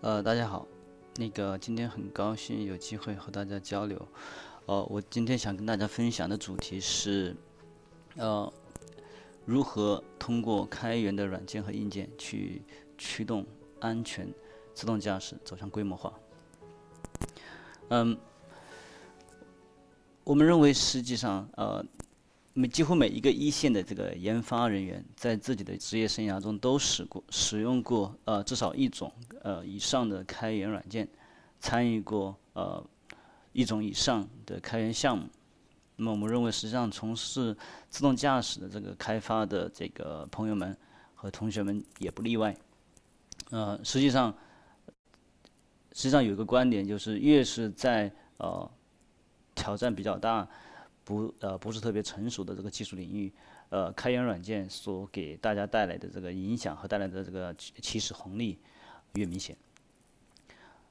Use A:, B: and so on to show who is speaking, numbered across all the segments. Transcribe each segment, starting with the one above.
A: 呃，大家好，那个今天很高兴有机会和大家交流。呃，我今天想跟大家分享的主题是，呃，如何通过开源的软件和硬件去驱动安全自动驾驶走向规模化。嗯，我们认为实际上，呃，每几乎每一个一线的这个研发人员，在自己的职业生涯中都使过、使用过呃至少一种呃以上的开源软件，参与过呃一种以上的开源项目。那么我们认为，实际上从事自动驾驶的这个开发的这个朋友们和同学们也不例外。呃，实际上。实际上有一个观点，就是越是在呃挑战比较大、不呃不是特别成熟的这个技术领域，呃开源软件所给大家带来的这个影响和带来的这个起始红利越明显。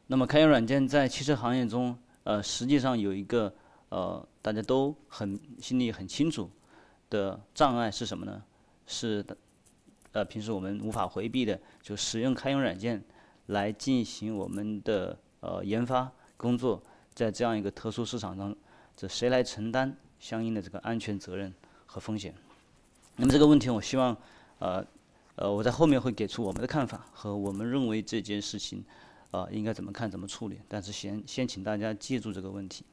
A: 那么开源软件在汽车行业中，呃实际上有一个呃大家都很心里很清楚的障碍是什么呢？是，呃平时我们无法回避的，就使用开源软件。来进行我们的呃研发工作，在这样一个特殊市场中，这谁来承担相应的这个安全责任和风险？那么这个问题，我希望呃呃我在后面会给出我们的看法和我们认为这件事情啊应该怎么看怎么处理。但是先先请大家记住这个问题。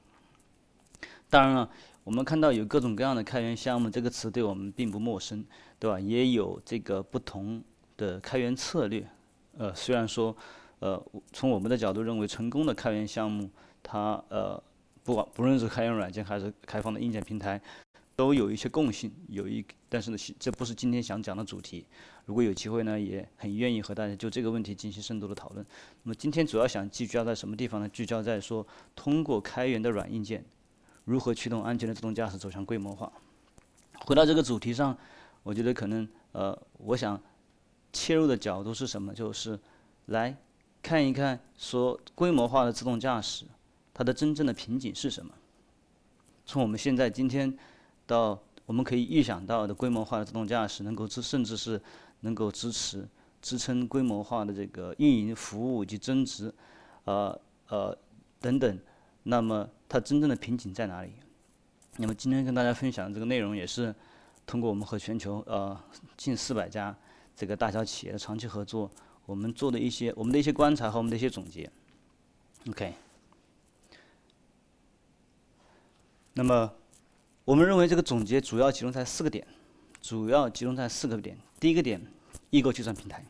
A: 当然了，我们看到有各种各样的开源项目，这个词对我们并不陌生，对吧？也有这个不同的开源策略。呃，虽然说，呃，从我们的角度认为，成功的开源项目，它呃，不管不论是开源软件还是开放的硬件平台，都有一些共性，有一，但是呢，这不是今天想讲的主题。如果有机会呢，也很愿意和大家就这个问题进行深度的讨论。那么今天主要想聚焦在什么地方呢？聚焦在说，通过开源的软硬件，如何驱动安全的自动驾驶走向规模化。回到这个主题上，我觉得可能呃，我想。切入的角度是什么？就是来看一看，说规模化的自动驾驶，它的真正的瓶颈是什么？从我们现在今天到我们可以预想到的规模化的自动驾驶，能够支甚至是能够支持支撑规模化的这个运营服务以及增值，呃呃等等。那么它真正的瓶颈在哪里？那么今天跟大家分享的这个内容，也是通过我们和全球呃近四百家。这个大小企业的长期合作，我们做的一些我们的一些观察和我们的一些总结。OK，那么我们认为这个总结主要集中在四个点，主要集中在四个点。第一个点，异构计算平台。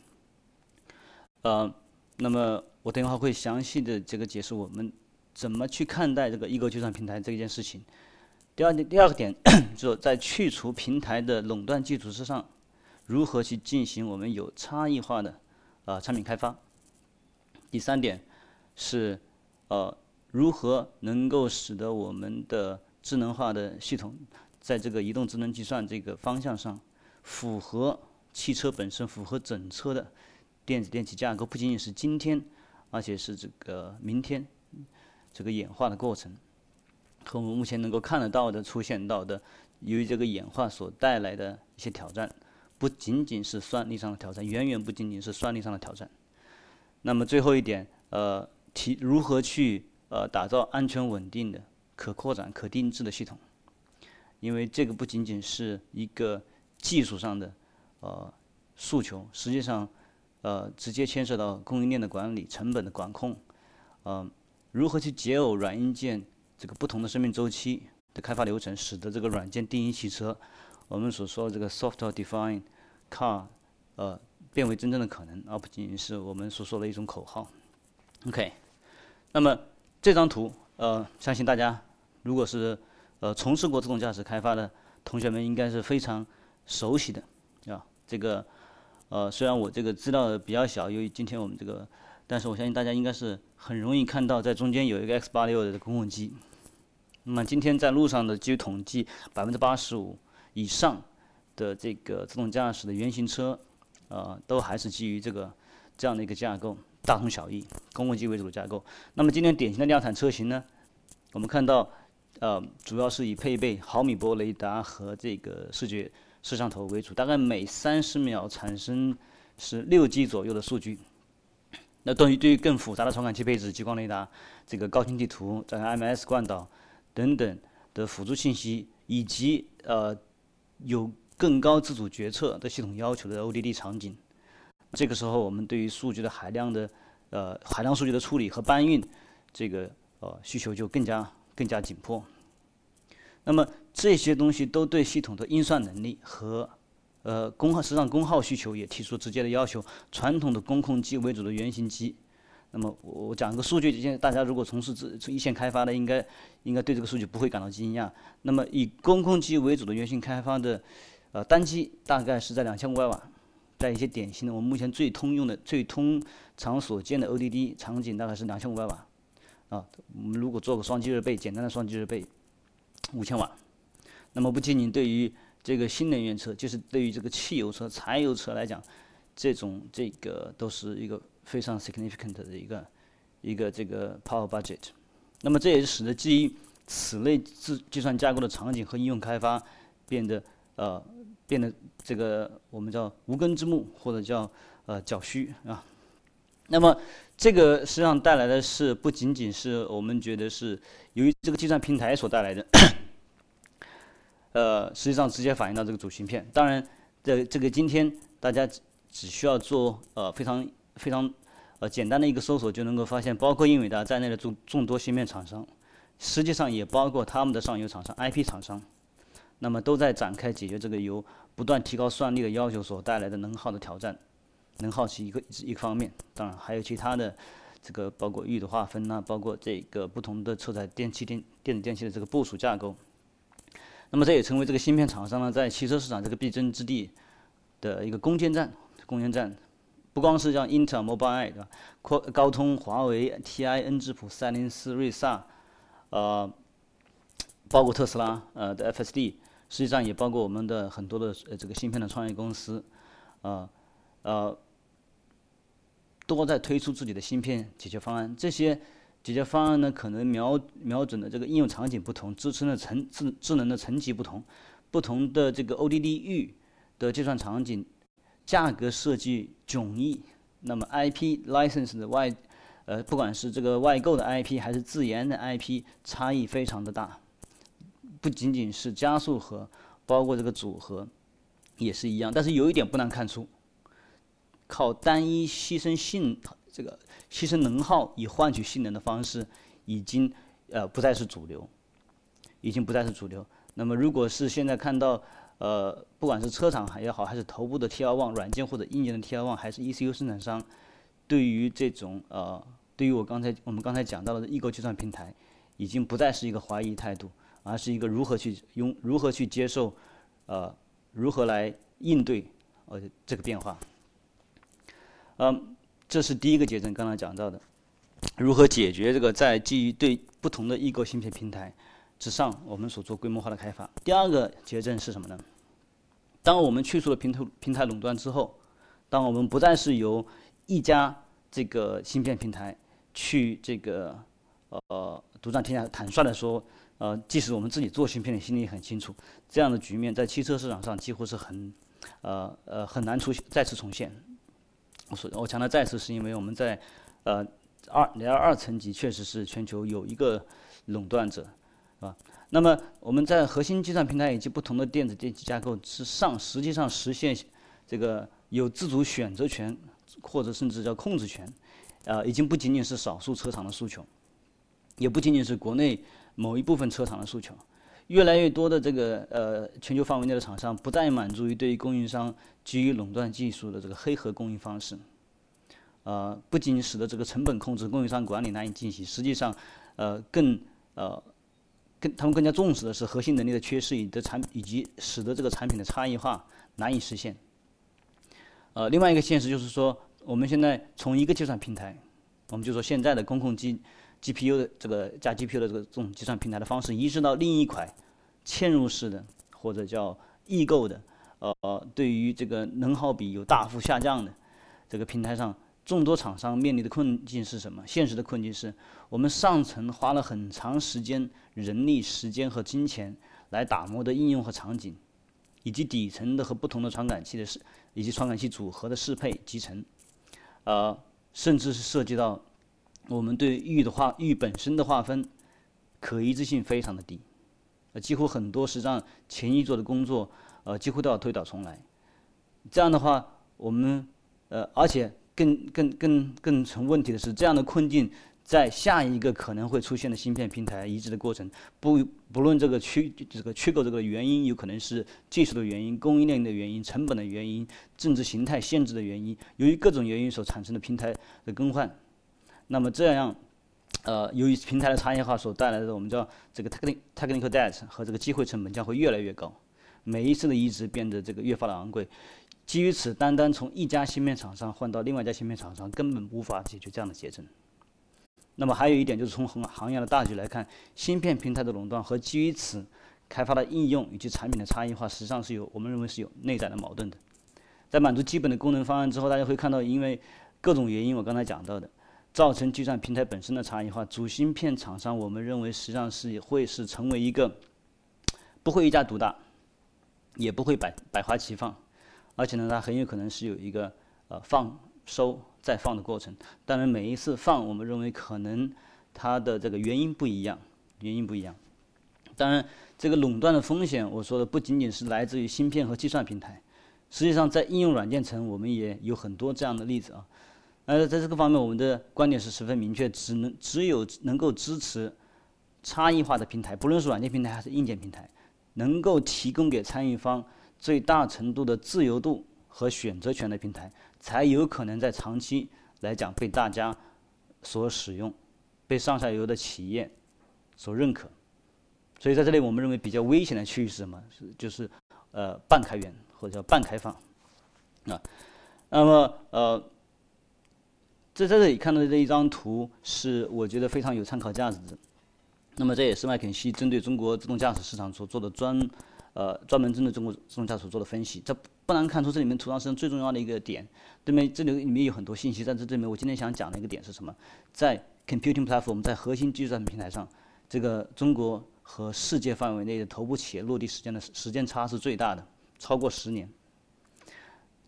A: 呃，那么我等一会儿会详细的这个解释我们怎么去看待这个异构计算平台这一件事情。第二点，第二个点，就是在去除平台的垄断基础之上。如何去进行我们有差异化的呃产品开发？第三点是呃如何能够使得我们的智能化的系统在这个移动智能计算这个方向上符合汽车本身、符合整车的电子电气架构？不仅仅是今天，而且是这个明天这个演化的过程和我们目前能够看得到的出现到的由于这个演化所带来的一些挑战。不仅仅是算力上的挑战，远远不仅仅是算力上的挑战。那么最后一点，呃，提如何去呃打造安全稳定的、可扩展、可定制的系统？因为这个不仅仅是一个技术上的呃诉求，实际上呃直接牵涉到供应链的管理、成本的管控，呃，如何去解耦软硬件这个不同的生命周期的开发流程，使得这个软件定义汽车，我们所说的这个 software define。car，呃，变为真正的可能，而不仅仅是我们所说的一种口号。OK，那么这张图，呃，相信大家如果是呃从事过自动驾驶开发的同学们，应该是非常熟悉的啊。这个，呃，虽然我这个资料比较小，由于今天我们这个，但是我相信大家应该是很容易看到，在中间有一个 X 八六的公共机。那么今天在路上的据统计，百分之八十五以上。的这个自动驾驶的原型车，呃，都还是基于这个这样的一个架构，大同小异，公共机为主的架构。那么今天典型的量产车型呢，我们看到，呃，主要是以配备毫米波雷达和这个视觉摄像头为主，大概每三十秒产生是六 G 左右的数据。那对于对于更复杂的传感器配置、激光雷达、这个高清地图、加上 M S 惯导等等的辅助信息，以及呃有更高自主决策的系统要求的 ODD 场景，这个时候我们对于数据的海量的呃海量数据的处理和搬运，这个呃需求就更加更加紧迫。那么这些东西都对系统的运算能力和呃，功耗实际上功耗需求也提出直接的要求。传统的工控机为主的原型机，那么我讲一个数据，现在大家如果从事这一线开发的，应该应该对这个数据不会感到惊讶。那么以工控机为主的原型开发的，呃，单机大概是在两千五百瓦，在一些典型的我们目前最通用的、最通常所见的 ODD 场景大概是两千五百瓦。啊，我们如果做个双机热备，简单的双机热备，五千瓦。那么不仅仅对于这个新能源车就是对于这个汽油车、柴油车来讲，这种这个都是一个非常 significant 的一个一个这个 power budget。那么这也使得基于此类计计算架构的场景和应用开发变得呃变得这个我们叫无根之木或者叫呃较虚啊。那么这个实际上带来的是不仅仅是我们觉得是由于这个计算平台所带来的。呃，实际上直接反映到这个主芯片。当然，这这个今天大家只需要做呃非常非常呃简单的一个搜索，就能够发现，包括英伟达在内的众众多芯片厂商，实际上也包括他们的上游厂商、IP 厂商，那么都在展开解决这个由不断提高算力的要求所带来的能耗的挑战。能耗是一个一方面，当然还有其他的这个包括域的划分呐，包括这个不同的车载电器电电子电器的这个部署架构。那么这也成为这个芯片厂商呢，在汽车市场这个必争之地的一个攻坚战。攻坚战，不光是像英特尔、Mobileye 对吧？高高通、华为、TI、恩智浦、赛灵思、瑞萨，呃，包括特斯拉呃的 FSD，实际上也包括我们的很多的呃这个芯片的创业公司，呃呃，都在推出自己的芯片解决方案。这些。解决方案呢，可能瞄瞄准的这个应用场景不同，支撑的层智智能的层级不同，不同的这个 ODD 域的计算场景，价格设计迥异。那么 IP license 的外，呃，不管是这个外购的 IP 还是自研的 IP，差异非常的大。不仅仅是加速和，包括这个组合也是一样。但是有一点不难看出，靠单一牺牲性这个。牺牲能耗以换取性能的方式，已经呃不再是主流，已经不再是主流。那么，如果是现在看到呃，不管是车厂也好，还是头部的 T R One 软件或者硬件的 T R One，还是 E C U 生产商，对于这种呃，对于我刚才我们刚才讲到的异构计算平台，已经不再是一个怀疑态度，而是一个如何去用如何去接受，呃，如何来应对呃这个变化，嗯。这是第一个结症，刚才讲到的，如何解决这个在基于对不同的异构芯片平台之上，我们所做规模化的开发。第二个结症是什么呢？当我们去除了平台平台垄断之后，当我们不再是由一家这个芯片平台去这个呃独占天下，坦率的说，呃，即使我们自己做芯片，心里也很清楚，这样的局面在汽车市场上几乎是很呃呃很难出现再次重现。我说，我强调再次，是因为我们在呃二零二二层级确实是全球有一个垄断者，是吧？那么我们在核心计算平台以及不同的电子电气架构之上，实际上实现这个有自主选择权或者甚至叫控制权，呃，已经不仅仅是少数车厂的诉求，也不仅仅是国内某一部分车厂的诉求。越来越多的这个呃全球范围内的厂商不再满足于对于供应商基于垄断技术的这个黑盒供应方式，呃，不仅使得这个成本控制、供应商管理难以进行，实际上，呃，更呃，更他们更加重视的是核心能力的缺失，以的产以及使得这个产品的差异化难以实现。呃，另外一个现实就是说，我们现在从一个计算平台，我们就说现在的公控机。GPU 的这个加 GPU 的这个这种计算平台的方式移植到另一块嵌入式的或者叫异构的，呃，对于这个能耗比有大幅下降的这个平台上，众多厂商面临的困境是什么？现实的困境是我们上层花了很长时间、人力、时间和金钱来打磨的应用和场景，以及底层的和不同的传感器的适以及传感器组合的适配集成，呃。甚至是涉及到我们对域的划域本身的划分，可一致性非常的低，呃，几乎很多实际上前一做的工作，呃，几乎都要推倒重来。这样的话，我们呃，而且更更更更成问题的是，这样的困境在下一个可能会出现的芯片平台移植的过程，不不论这个缺这个缺口这个原因，有可能是技术的原因、供应链的原因、成本的原因、政治形态限制的原因，由于各种原因所产生的平台的更换，那么这样，呃，由于平台的差异化所带来的我们叫这个 technical technical debt 和这个机会成本将会越来越高，每一次的移植变得这个越发的昂贵。基于此，单单从一家芯片厂商换到另外一家芯片厂商，根本无法解决这样的结症。那么还有一点就是从行行业的大局来看，芯片平台的垄断和基于此开发的应用以及产品的差异化，实际上是有我们认为是有内在的矛盾的。在满足基本的功能方案之后，大家会看到，因为各种原因，我刚才讲到的，造成计算平台本身的差异化，主芯片厂商我们认为实际上是会是成为一个不会一家独大，也不会百百花齐放。而且呢，它很有可能是有一个呃放收再放的过程。当然，每一次放，我们认为可能它的这个原因不一样，原因不一样。当然，这个垄断的风险，我说的不仅仅是来自于芯片和计算平台，实际上在应用软件层，我们也有很多这样的例子啊。呃，在这个方面，我们的观点是十分明确：只能只有能够支持差异化的平台，不论是软件平台还是硬件平台，能够提供给参与方。最大程度的自由度和选择权的平台，才有可能在长期来讲被大家所使用，被上下游的企业所认可。所以在这里，我们认为比较危险的区域是什么？是就是呃半开源或者叫半开放啊。那么呃，在在这里看到的这一张图是我觉得非常有参考价值的。那么这也是麦肯锡针对中国自动驾驶市场所做的专。呃，专门针对中国自动驾驶所做的分析，这不难看出这里面图上是最重要的一个点。对面这里里面有很多信息，但是这里面我今天想讲的一个点是什么？在 computing platform，在核心计算平台上，这个中国和世界范围内的头部企业落地时间的时间差是最大的，超过十年。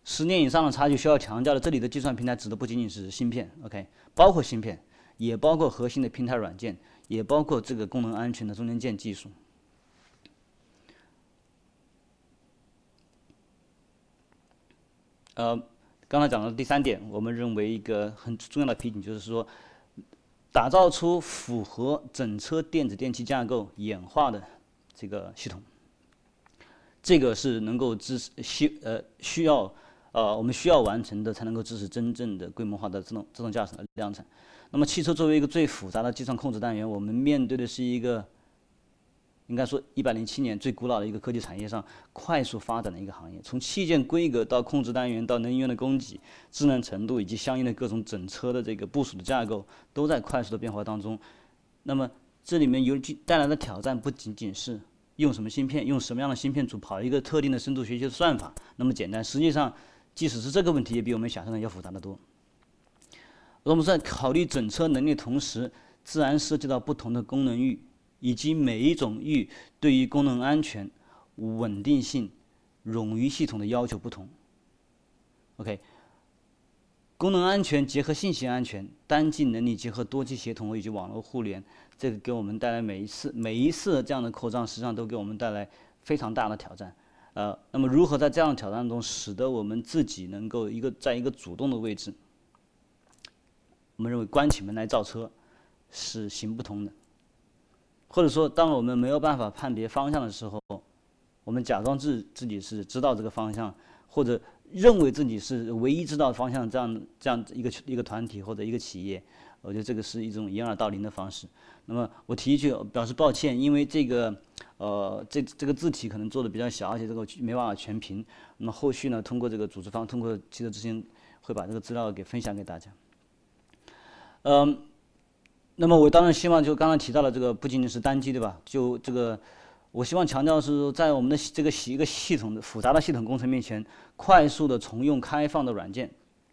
A: 十年以上的差距需要强调的，这里的计算平台指的不仅仅是芯片，OK，包括芯片，也包括核心的平台软件，也包括这个功能安全的中间件技术。呃，刚才讲的第三点，我们认为一个很重要的瓶颈就是说，打造出符合整车电子电器架构演化的这个系统，这个是能够支持需呃需要呃我们需要完成的，才能够支持真正的规模化的自动自动驾驶的量产。那么，汽车作为一个最复杂的计算控制单元，我们面对的是一个。应该说，一百零七年最古老的一个科技产业上快速发展的一个行业，从器件规格到控制单元，到能源的供给、智能程度以及相应的各种整车的这个部署的架构，都在快速的变化当中。那么，这里面有带来的挑战不仅仅是用什么芯片、用什么样的芯片组跑一个特定的深度学习的算法那么简单。实际上，即使是这个问题，也比我们想象的要复杂的多。我们在考虑整车能力同时，自然涉及到不同的功能域。以及每一种域对于功能安全、稳定性、冗余系统的要求不同。OK，功能安全结合信息安全，单机能力结合多机协同以及网络互联，这个给我们带来每一次每一次这样的扩张，实际上都给我们带来非常大的挑战。呃，那么如何在这样的挑战中，使得我们自己能够一个在一个主动的位置？我们认为关起门来造车是行不通的。或者说，当我们没有办法判别方向的时候，我们假装自自己是知道这个方向，或者认为自己是唯一知道方向这样这样一个一个团体或者一个企业，我觉得这个是一种掩耳盗铃的方式。那么我提一句表示抱歉，因为这个呃这这个字体可能做的比较小，而且这个没办法全屏。那么后续呢，通过这个组织方，通过汽车之星会把这个资料给分享给大家。嗯。那么我当然希望，就刚刚提到了这个，不仅仅是单机，对吧？就这个，我希望强调是在我们的这个一个系统的复杂的系统工程面前，快速的重用开放的软件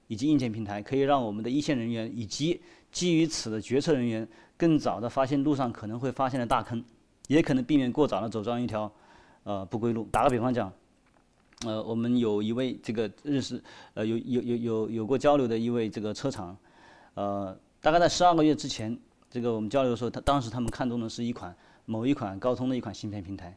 A: 以及硬件平台，可以让我们的一线人员以及基于此的决策人员更早的发现路上可能会发现的大坑，也可能避免过早的走上一条呃不归路。打个比方讲，呃，我们有一位这个认识呃有有有有有过交流的一位这个车厂。呃，大概在十二个月之前，这个我们交流的时候，他当时他们看中的是一款某一款高通的一款芯片平台。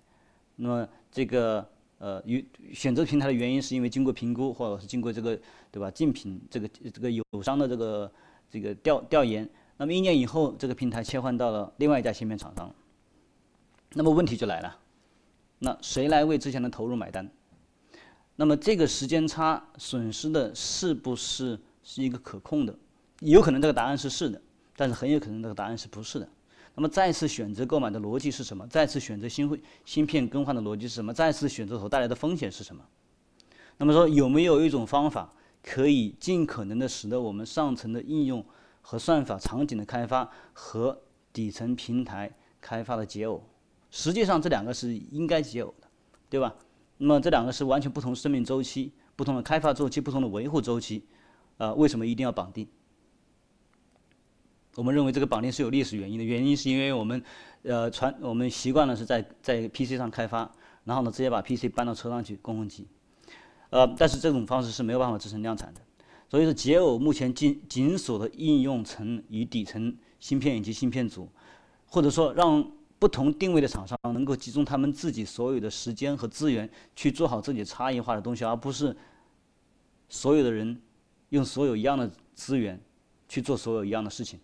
A: 那么这个呃，与选择平台的原因是因为经过评估，或者是经过这个对吧竞品这个这个友商的这个这个调调研。那么一年以后，这个平台切换到了另外一家芯片厂商。那么问题就来了，那谁来为之前的投入买单？那么这个时间差损失的是不是是一个可控的？有可能这个答案是是的，但是很有可能这个答案是不是的。那么再次选择购买的逻辑是什么？再次选择新会芯片更换的逻辑是什么？再次选择所带来的风险是什么？那么说有没有一种方法可以尽可能的使得我们上层的应用和算法场景的开发和底层平台开发的解耦？实际上这两个是应该解耦的，对吧？那么这两个是完全不同生命周期、不同的开发周期、不同的维护周期，啊，为什么一定要绑定？我们认为这个绑定是有历史原因的，原因是因为我们，呃，传我们习惯了是在在 PC 上开发，然后呢直接把 PC 搬到车上去公共机，呃，但是这种方式是没有办法支撑量产的，所以说解耦目前紧紧锁的应用层与底层芯片以及芯片组，或者说让不同定位的厂商能够集中他们自己所有的时间和资源去做好自己差异化的东西，而不是所有的人用所有一样的资源去做所有一样的事情。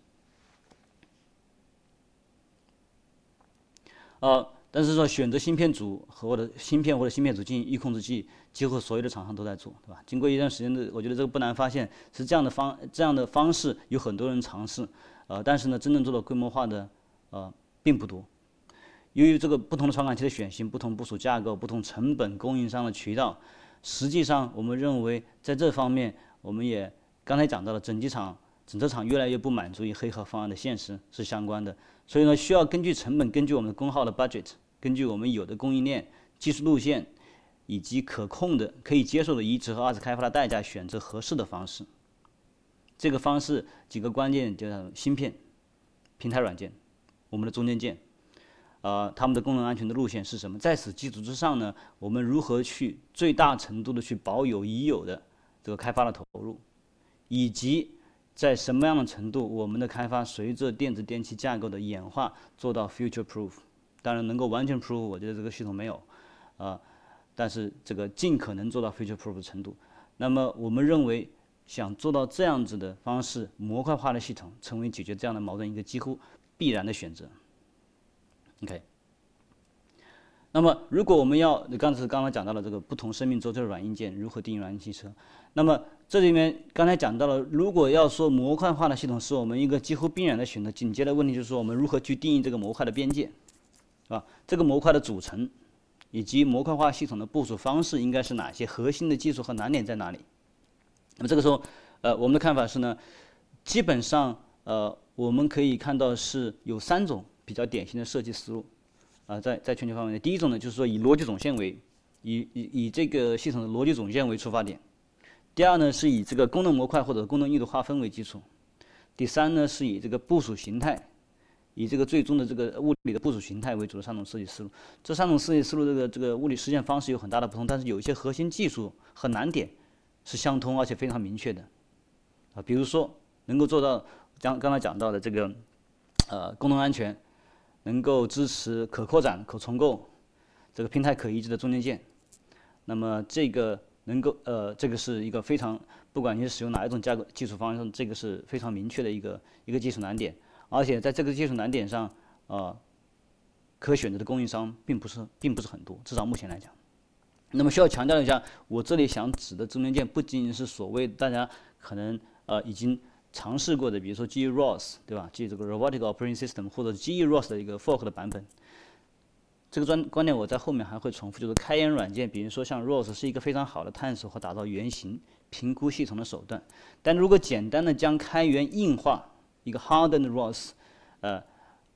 A: 呃，但是说选择芯片组和或者芯片或者芯片组进行预控制器，几乎所有的厂商都在做，对吧？经过一段时间的，我觉得这个不难发现是这样的方这样的方式有很多人尝试，呃，但是呢，真正做到规模化的呃并不多。由于这个不同的传感器的选型、不同部署架构、不同成本、供应商的渠道，实际上我们认为在这方面，我们也刚才讲到了整机厂、整车厂越来越不满足于黑盒方案的现实是相关的。所以呢，需要根据成本，根据我们的功耗的 budget，根据我们有的供应链、技术路线，以及可控的、可以接受的移植和二次开发的代价，选择合适的方式。这个方式几个关键就是芯片、平台软件、我们的中间件，呃，他们的功能安全的路线是什么？在此基础之上呢，我们如何去最大程度的去保有已有的这个开发的投入，以及。在什么样的程度，我们的开发随着电子电器架构的演化做到 future proof？当然能够完全 proof，我觉得这个系统没有，啊，但是这个尽可能做到 future proof 的程度。那么我们认为，想做到这样子的方式，模块化的系统成为解决这样的矛盾一个几乎必然的选择。OK。那么如果我们要，刚才刚刚讲到了这个不同生命周期的软硬件如何定义软硬汽车，那么。这里面刚才讲到了，如果要说模块化的系统是我们一个几乎必然的选择，紧接着问题就是说我们如何去定义这个模块的边界，啊，这个模块的组成，以及模块化系统的部署方式应该是哪些？核心的技术和难点在哪里？那么这个时候，呃，我们的看法是呢，基本上呃，我们可以看到是有三种比较典型的设计思路，啊，在在全球范围内，第一种呢就是说以逻辑总线为，以以以这个系统的逻辑总线为出发点。第二呢，是以这个功能模块或者功能密度划分为基础；第三呢，是以这个部署形态，以这个最终的这个物理的部署形态为主的三种设计思路。这三种设计思路，这个这个物理实现方式有很大的不同，但是有一些核心技术和难点是相通而且非常明确的。啊，比如说能够做到刚刚才讲到的这个呃功能安全，能够支持可扩展、可重构，这个平台可移植的中间件，那么这个。能够呃，这个是一个非常，不管你使用哪一种架构技术方式，这个是非常明确的一个一个技术难点。而且在这个技术难点上，呃，可选择的供应商并不是并不是很多，至少目前来讲。那么需要强调一下，我这里想指的中间件不仅仅是所谓大家可能呃已经尝试过的，比如说基于 ROS 对吧？基于这个 Robotic Operating System 或者基于 ROS 的一个 fork 的版本。这个专观点我在后面还会重复，就是开源软件，比如说像 ROS 是一个非常好的探索和打造原型、评估系统的手段。但如果简单的将开源硬化，一个 hardened ROS，呃，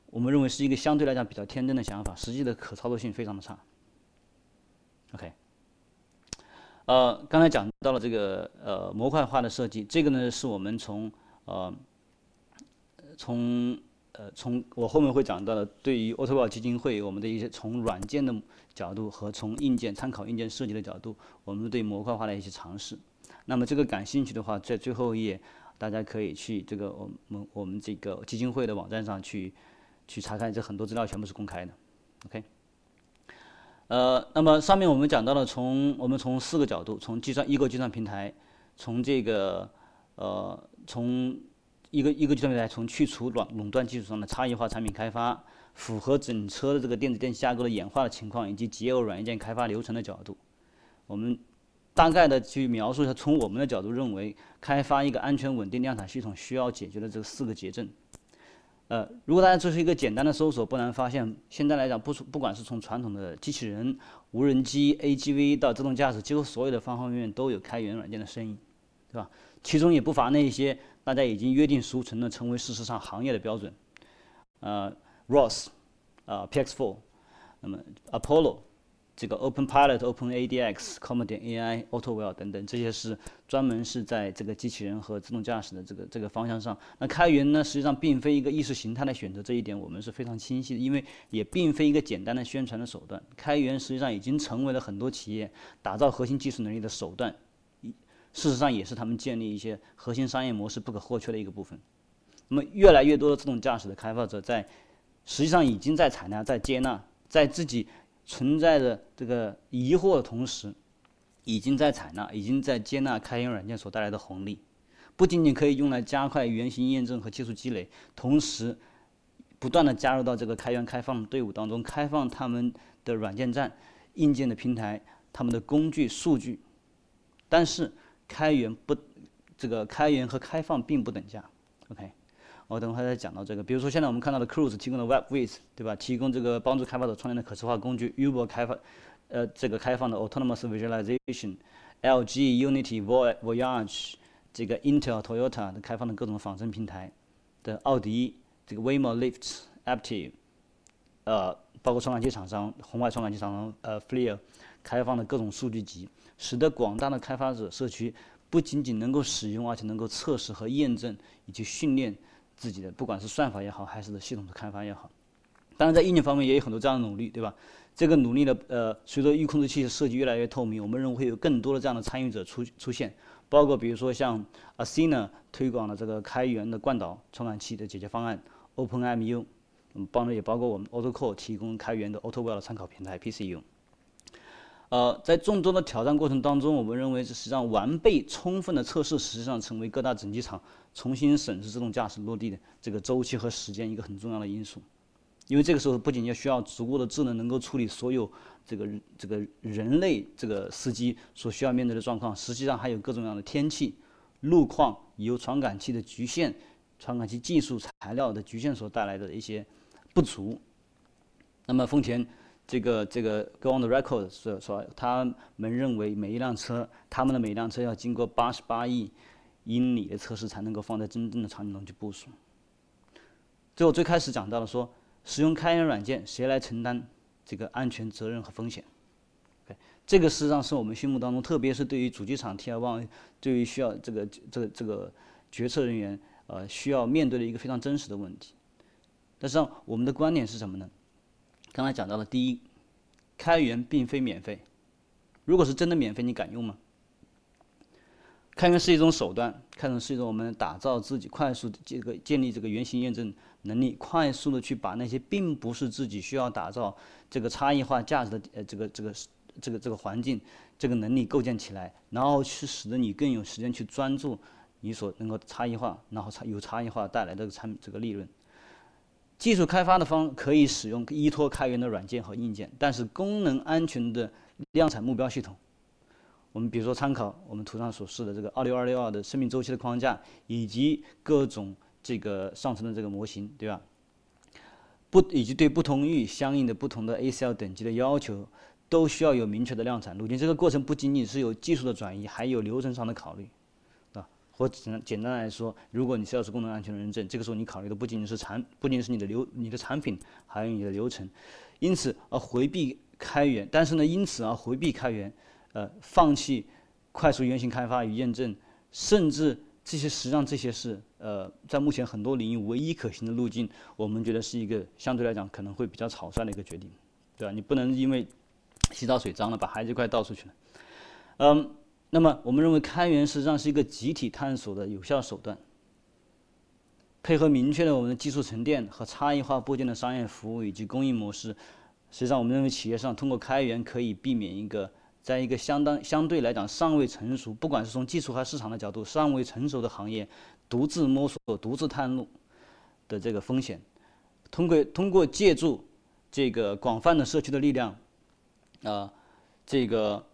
A: 我们认为是一个相对来讲比较天真的想法，实际的可操作性非常的差。OK，呃，刚才讲到了这个呃模块化的设计，这个呢是我们从呃从呃，从我后面会讲到的，对于欧特堡基金会，我们的一些从软件的角度和从硬件参考硬件设计的角度，我们对模块化的一些尝试。那么这个感兴趣的话，在最后一页大家可以去这个我们我们这个基金会的网站上去去查看，这很多资料全部是公开的。OK，呃，那么上面我们讲到了从我们从四个角度，从计算一个计算平台，从这个呃从一个一个计算平台从去除垄垄断基础上的差异化产品开发，符合整车的这个电子电器架构的演化的情况，以及结合软件开发流程的角度，我们。大概的去描述一下，从我们的角度认为，开发一个安全稳定量产系统需要解决的这四个结症。呃，如果大家做出一个简单的搜索，不难发现，现在来讲，不不管是从传统的机器人、无人机、AGV 到自动驾驶，几乎所有的方方面面都有开源软件的身影，对吧？其中也不乏那些大家已经约定俗成的，成为事实上行业的标准。呃，ROS，啊，PX4，那么 Apollo。这个 Open Pilot、Open ADX、Common 点 AI、AutoWell 等等，这些是专门是在这个机器人和自动驾驶的这个这个方向上。那开源呢，实际上并非一个意识形态的选择，这一点我们是非常清晰的。因为也并非一个简单的宣传的手段，开源实际上已经成为了很多企业打造核心技术能力的手段，事实上也是他们建立一些核心商业模式不可或缺的一个部分。那么，越来越多的自动驾驶的开发者在实际上已经在采纳、在接纳、在自己。存在着这个疑惑的同时，已经在采纳、已经在接纳开源软件所带来的红利，不仅仅可以用来加快原型验证和技术积累，同时不断的加入到这个开源开放队伍当中，开放他们的软件站、硬件的平台、他们的工具、数据。但是开源不，这个开源和开放并不等价。OK。我等会再讲到这个，比如说现在我们看到的 Cruise 提供的 WebWiz，对吧？提供这个帮助开发者创建的可视化工具，Uber 开发，呃，这个开放的 Autonomous Visualization，LG Unity Voyage，这个 Intel Toyota 的开放的各种仿生平台的奥迪，这个 Waymo Lift，Aptiv，呃，包括传感器厂商，红外传感器厂商，呃，FLIR，开放的各种数据集，使得广大的开发者社区不仅仅能够使用，而且能够测试和验证以及训练。自己的不管是算法也好，还是系统的开发也好，当然在硬件方面也有很多这样的努力，对吧？这个努力呢，呃，随着预控制器的设计越来越透明，我们认为会有更多的这样的参与者出出现，包括比如说像 Asina 推广的这个开源的惯导传感器的解决方案，OpenMU，嗯，帮助也包括我们 AutoCore 提供开源的 AutoWell 的参考平台 PCU。呃，在众多的挑战过程当中，我们认为这实际上完备充分的测试，实际上成为各大整机厂重新审视自动驾驶落地的这个周期和时间一个很重要的因素。因为这个时候不仅要需要足够的智能，能够处理所有这个这个人类这个司机所需要面对的状况，实际上还有各种各样的天气、路况、由传感器的局限、传感器技术材料的局限所带来的一些不足。那么丰田。这个这个 Go on the record 是说，他们认为每一辆车，他们的每一辆车要经过八十八亿英里的测试，才能够放在真正的场景中去部署。最后最开始讲到了说，使用开源软件，谁来承担这个安全责任和风险？这个事实上是我们心目当中，特别是对于主机厂 Tier One，对于需要这个这个这个决策人员呃需要面对的一个非常真实的问题。但是我们的观点是什么呢？刚才讲到了，第一，开源并非免费。如果是真的免费，你敢用吗？开源是一种手段，开源是一种我们打造自己快速这个建立这个原型验证能力，快速的去把那些并不是自己需要打造这个差异化价值的呃这个这个这个这个环境这个能力构建起来，然后去使得你更有时间去专注你所能够差异化，然后差有差异化带来的产这个利润。技术开发的方可以使用依托开源的软件和硬件，但是功能安全的量产目标系统，我们比如说参考我们图上所示的这个二六二六二的生命周期的框架，以及各种这个上层的这个模型，对吧？不，以及对不同域相应的不同的 ACL 等级的要求，都需要有明确的量产路径。这个过程不仅仅是有技术的转移，还有流程上的考虑。或简简单来说，如果你是要是功能安全的认证，这个时候你考虑的不仅仅是产，不仅仅是你的流、你的产品，还有你的流程。因此而回避开源，但是呢，因此而回避开源，呃，放弃快速原型开发与验证，甚至这些实际上这些是呃，在目前很多领域唯一可行的路径。我们觉得是一个相对来讲可能会比较草率的一个决定，对吧？你不能因为洗澡水脏了，把孩子一块倒出去了，嗯。那么，我们认为开源实际上是一个集体探索的有效手段。配合明确的我们的技术沉淀和差异化部件的商业服务以及供应模式，实际上我们认为企业上通过开源可以避免一个在一个相当相对来讲尚未成熟，不管是从技术还是市场的角度尚未成熟的行业，独自摸索、独自探路的这个风险。通过通过借助这个广泛的社区的力量，啊，这个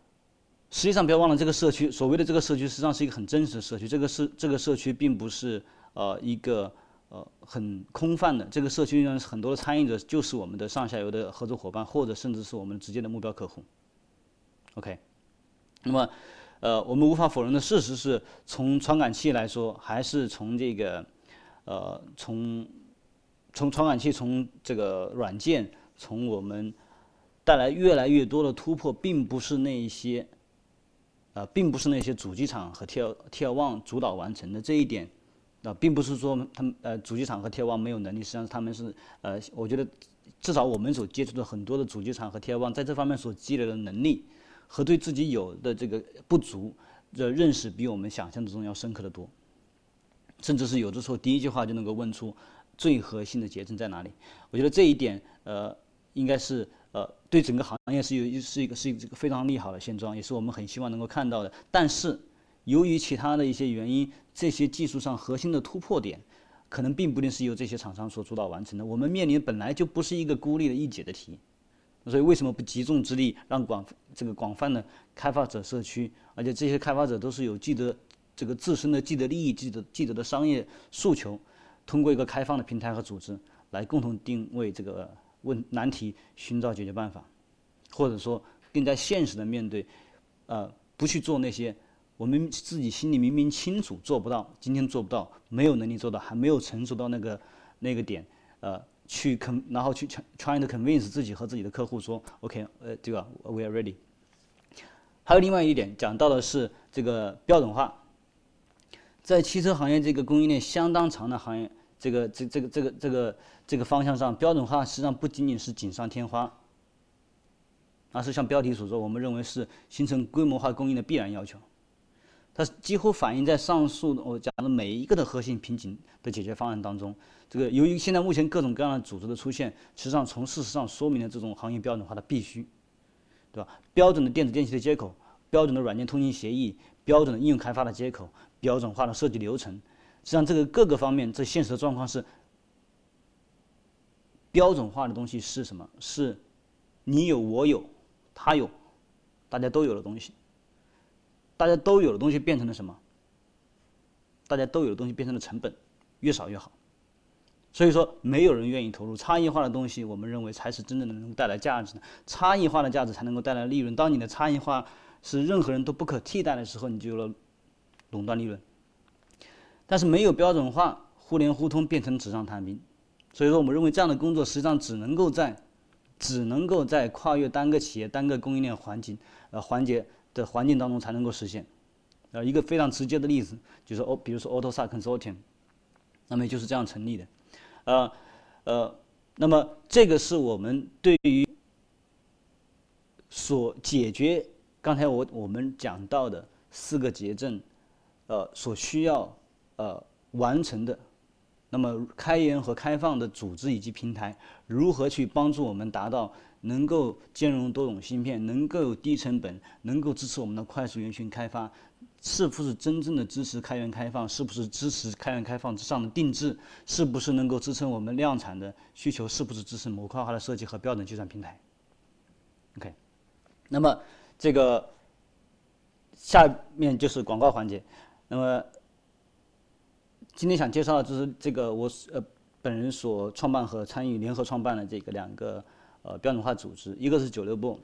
A: 实际上不要忘了，这个社区所谓的这个社区实际上是一个很真实的社区，这个是这个社区并不是呃一个。呃，很空泛的这个社区呢，很多的参与者就是我们的上下游的合作伙伴，或者甚至是我们直接的目标客户。OK，那么，呃，我们无法否认的事实是，从传感器来说，还是从这个，呃，从从传感器，从这个软件，从我们带来越来越多的突破，并不是那一些，呃，并不是那些主机厂和 T L T L One 主导完成的这一点。那并不是说他们呃主机厂和 Tier One 没有能力，实际上他们是呃，我觉得至少我们所接触的很多的主机厂和 Tier One 在这方面所积累的能力和对自己有的这个不足的认识，比我们想象之中要深刻的多。甚至是有的时候第一句话就能够问出最核心的结症在哪里。我觉得这一点呃应该是呃对整个行业是有是一个是一个非常利好的现状，也是我们很希望能够看到的。但是由于其他的一些原因，这些技术上核心的突破点，可能并不一定是由这些厂商所主导完成的。我们面临本来就不是一个孤立的一解的题，所以为什么不集中之力，让广这个广泛的开发者社区，而且这些开发者都是有既得这个自身的既得利益、既得既得的商业诉求，通过一个开放的平台和组织来共同定位这个问难题，寻找解决办法，或者说更加现实的面对，呃，不去做那些。我们自己心里明明清楚做不到，今天做不到，没有能力做到，还没有成熟到那个那个点，呃，去 con，然后去 trying to convince 自己和自己的客户说，OK，呃，这个 we are ready。还有另外一点讲到的是这个标准化，在汽车行业这个供应链相当长的行业，这个这这个这个这个这个方向上，标准化实际上不仅仅是锦上添花，而是像标题所说，我们认为是形成规模化供应的必然要求。它几乎反映在上述我讲的每一个的核心瓶颈的解决方案当中。这个由于现在目前各种各样的组织的出现，实际上从事实上说明了这种行业标准化的必须，对吧？标准的电子电器的接口，标准的软件通信协议，标准的应用开发的接口，标准化的设计流程，实际上这个各个方面，这现实的状况是，标准化的东西是什么？是你有我有他有，大家都有的东西。大家都有的东西变成了什么？大家都有的东西变成了成本，越少越好。所以说，没有人愿意投入差异化的东西。我们认为才是真正的能够带来价值的，差异化的价值才能够带来利润。当你的差异化是任何人都不可替代的时候，你就有了垄断利润。但是没有标准化，互联互通变成纸上谈兵。所以说，我们认为这样的工作实际上只能够在，只能够在跨越单个企业、单个供应链环境呃环节。的环境当中才能够实现，呃，一个非常直接的例子就是哦，比如说 AutoSA Consortium，那么就是这样成立的，呃，呃，那么这个是我们对于所解决刚才我我们讲到的四个结症，呃，所需要呃完成的，那么开源和开放的组织以及平台如何去帮助我们达到？能够兼容多种芯片，能够低成本，能够支持我们的快速源群开发，是不是真正的支持开源开放？是不是支持开源开放之上的定制？是不是能够支撑我们量产的需求？是不是支持模块化的设计和标准计算平台？OK，那么这个下面就是广告环节。那么今天想介绍的就是这个我呃本人所创办和参与联合创办的这个两个。呃，标准化组织，一个是九六部，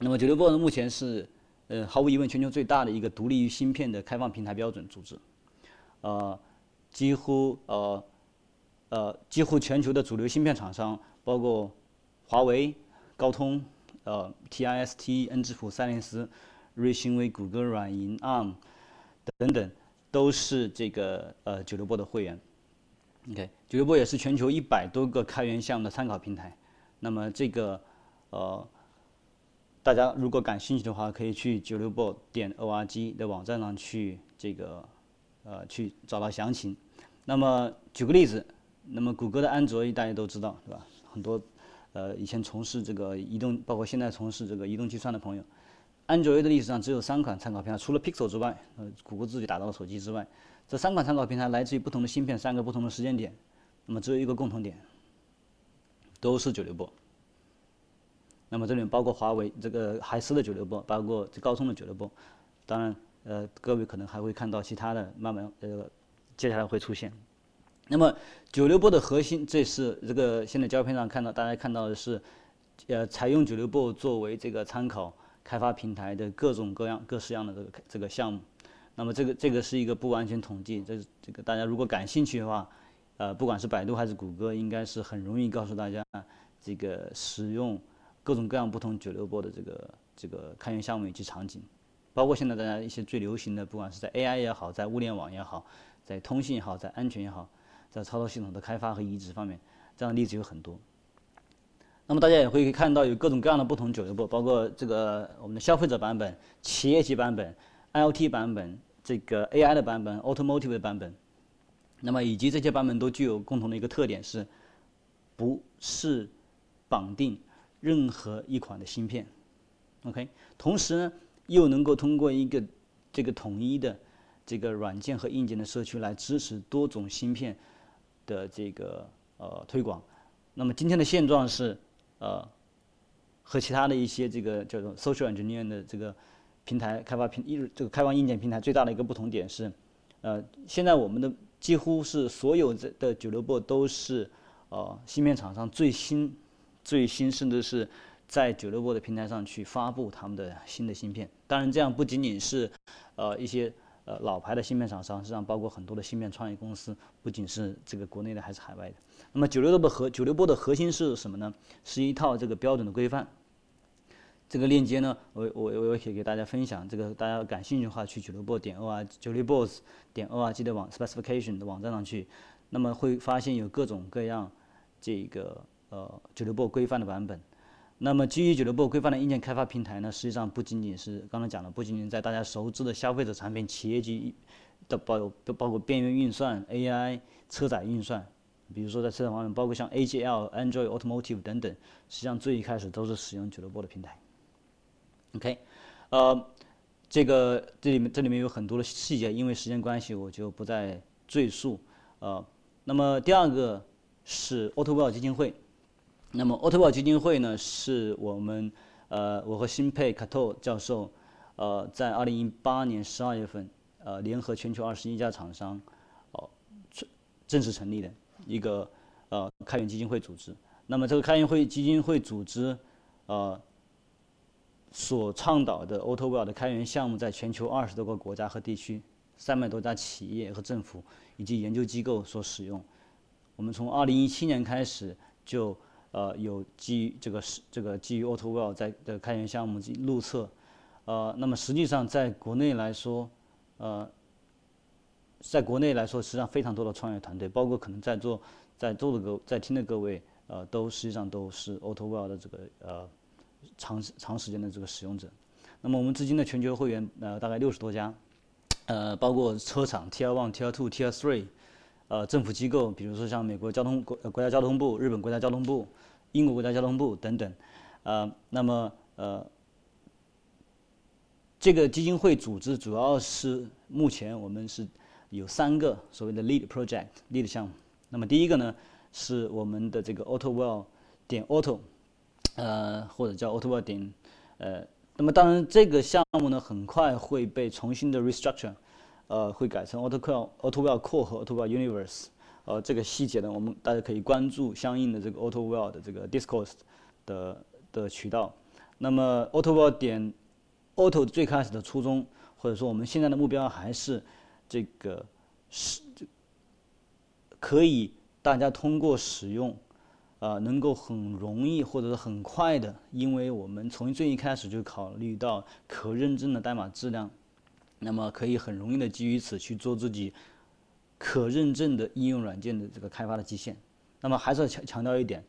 A: 那么九六部呢，目前是呃毫无疑问全球最大的一个独立于芯片的开放平台标准组织，呃，几乎呃呃几乎全球的主流芯片厂商，包括华为、高通、呃 TIST、恩智浦、赛灵思、瑞芯微、谷歌、软银、ARM 等等，都是这个呃九六波的会员。OK，九六波也是全球一百多个开源项目的参考平台。那么这个，呃，大家如果感兴趣的话，可以去九六波点 org 的网站上去这个，呃，去找到详情。那么举个例子，那么谷歌的安卓大家都知道，对吧？很多呃以前从事这个移动，包括现在从事这个移动计算的朋友，安卓的历史上只有三款参考平台，除了 Pixel 之外，呃，谷歌自己打造的手机之外，这三款参考平台来自于不同的芯片，三个不同的时间点，那么只有一个共同点，都是九六波。那么这里面包括华为这个海思的九六波，包括这高通的九六波，当然，呃，各位可能还会看到其他的，慢慢呃，接下来会出现。那么九六波的核心，这是这个现在胶片上看到，大家看到的是，呃，采用九六波作为这个参考开发平台的各种各样、各式样的这个这个项目。那么这个这个是一个不完全统计，这这个大家如果感兴趣的话，呃，不管是百度还是谷歌，应该是很容易告诉大家这个使用。各种各样不同九六波的这个这个开源项目以及场景，包括现在大家一些最流行的，不管是在 AI 也好，在物联网也好，在通信也好，在安全也好，在操作系统的开发和移植方面，这样的例子有很多。那么大家也会看到有各种各样的不同九六部，包括这个我们的消费者版本、企业级版本、IoT 版本、这个 AI 的版本、Automotive 的版本。那么以及这些版本都具有共同的一个特点是，不是绑定。任何一款的芯片，OK，同时呢，又能够通过一个这个统一的这个软件和硬件的社区来支持多种芯片的这个呃推广。那么今天的现状是，呃，和其他的一些这个叫做 social engineering 的这个平台开发平一这个开发硬件平台最大的一个不同点是，呃，现在我们的几乎是所有的的九六波都是呃芯片厂商最新。最新甚至是在九六波的平台上去发布他们的新的芯片。当然，这样不仅仅是呃一些呃老牌的芯片厂商，实际上包括很多的芯片创业公司，不仅是这个国内的，还是海外的。那么九六的核九六波的核心是什么呢？是一套这个标准的规范。这个链接呢，我我我也可以给大家分享。这个大家感兴趣的话，去九六波点 org 九六 boss 点 org 的网 specification 的网站上去，那么会发现有各种各样这个。呃，九六波规范的版本，那么基于九六波规范的硬件开发平台呢，实际上不仅仅是刚才讲的，不仅仅在大家熟知的消费者产品、企业级的包包括边缘运算、AI、车载运算，比如说在车载方面，包括像 AGL、Android Automotive 等等，实际上最一开始都是使用九六波的平台。OK，呃，这个这里面这里面有很多的细节，因为时间关系，我就不再赘述。呃，那么第二个是 AutoWell 基金会。那么 a u t o w 基金会呢，是我们呃，我和新佩卡托教授，呃，在二零一八年十二月份，呃，联合全球二十一家厂商，哦，正式成立的一个呃开源基金会组织。那么这个开源会基金会组织，呃，所倡导的 a u t o w 的开源项目，在全球二十多个国家和地区，三百多家企业和政府以及研究机构所使用。我们从二零一七年开始就。呃，有基于这个是这个基于 AutoWell 在的开源项目路测，呃，那么实际上在国内来说，呃，在国内来说，实际上非常多的创业团队，包括可能在座在座的各在听的各位，呃，都实际上都是 AutoWell 的这个呃长长时间的这个使用者。那么我们至今的全球会员呃大概六十多家，呃，包括车厂 Tier One、Tier Two、Tier Three，呃，政府机构，比如说像美国交通国国家交通部、日本国家交通部。英国国家交通部等等，呃，那么呃，这个基金会组织主要是目前我们是有三个所谓的 lead project lead 项目。那么第一个呢是我们的这个 AutoWell 点 Auto，呃，或者叫 AutoWell 点呃，那么当然这个项目呢很快会被重新的 restructure，呃，会改成 AutoWell AutoWell Core 和 AutoWell Universe。呃，这个细节呢，我们大家可以关注相应的这个 AutoWell 的这个 Discourse 的的渠道。那么 AutoWell 点 Auto 最开始的初衷，或者说我们现在的目标还是这个是可以大家通过使用，啊，能够很容易或者是很快的，因为我们从最一开始就考虑到可认证的代码质量，那么可以很容易的基于此去做自己。可认证的应用软件的这个开发的基线，那么还是要强强调一点，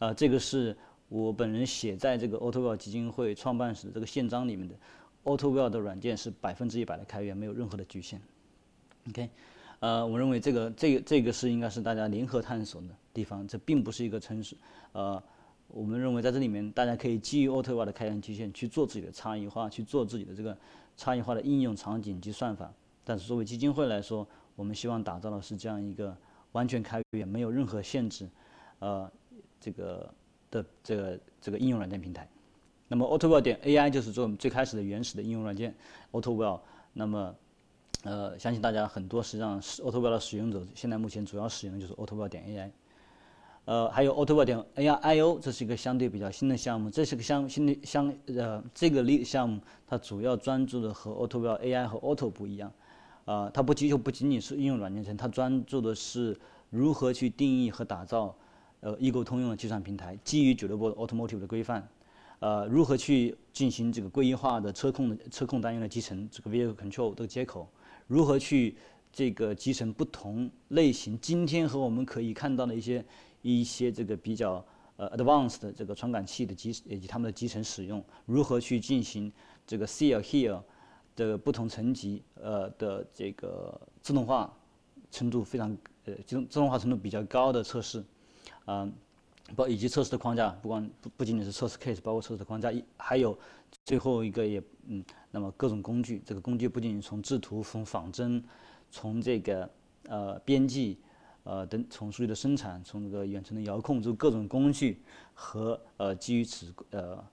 A: 啊，这个是我本人写在这个 AutoWell 基金会创办时的这个宪章里面的，AutoWell 的软件是百分之一百的开源，没有任何的局限。OK，呃，我认为这个这个这个是应该是大家联合探索的地方，这并不是一个城市。呃，我们认为在这里面，大家可以基于 Autobot 的开源基线去做自己的差异化，去做自己的这个差异化的应用场景及算法。但是作为基金会来说，我们希望打造的是这样一个完全开源、没有任何限制，呃，这个的这个这个应用软件平台。那么 Autowell 点 AI 就是做我们最开始的原始的应用软件 Autowell。那么，呃，相信大家很多实际上是 Autowell 的使用者，现在目前主要使用的就是 Autowell 点 AI。呃，还有 Autowell 点 AI IO，这是一个相对比较新的项目。这是个相新的相呃这个例项目，它主要专注的和 Autowell AI 和 Auto 不一样。啊，它不追求不仅仅是应用软件层，它专注的是如何去定义和打造呃异构通用的计算平台，基于九六波 Automotive 的规范。呃，如何去进行这个规划的车控的车控单元的集成，这个 vehicle control 的接口，如何去这个集成不同类型，今天和我们可以看到的一些一些这个比较呃 advanced 的这个传感器的集以及它们的集成使用，如何去进行这个 seal here 的不同层级呃的这个自动化程度非常呃自动自动化程度比较高的测试，啊。包以及测试的框架，不光不不仅仅是测试 case，包括测试的框架，一还有最后一个也嗯，那么各种工具，这个工具不仅仅从制图、从仿真、从这个呃编辑呃等，从数据的生产，从这个远程的遥控，就各种工具和呃基于此呃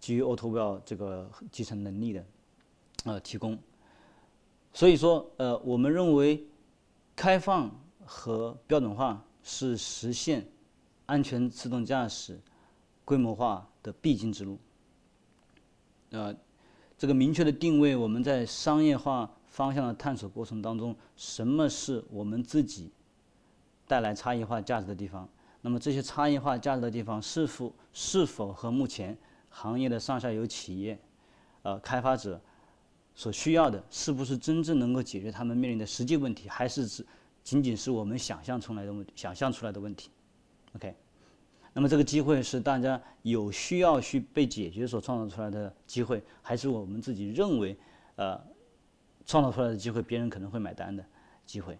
A: 基于 Autowell 这个集成能力的呃提供。所以说呃，我们认为开放和标准化是实现。安全自动驾驶规模化的必经之路。呃，这个明确的定位，我们在商业化方向的探索过程当中，什么是我们自己带来差异化价值的地方？那么这些差异化价值的地方，是否是否和目前行业的上下游企业、呃开发者所需要的，是不是真正能够解决他们面临的实际问题，还是只仅仅是我们想象出来的问想象出来的问题？OK，那么这个机会是大家有需要去被解决所创造出来的机会，还是我们自己认为，呃，创造出来的机会，别人可能会买单的机会？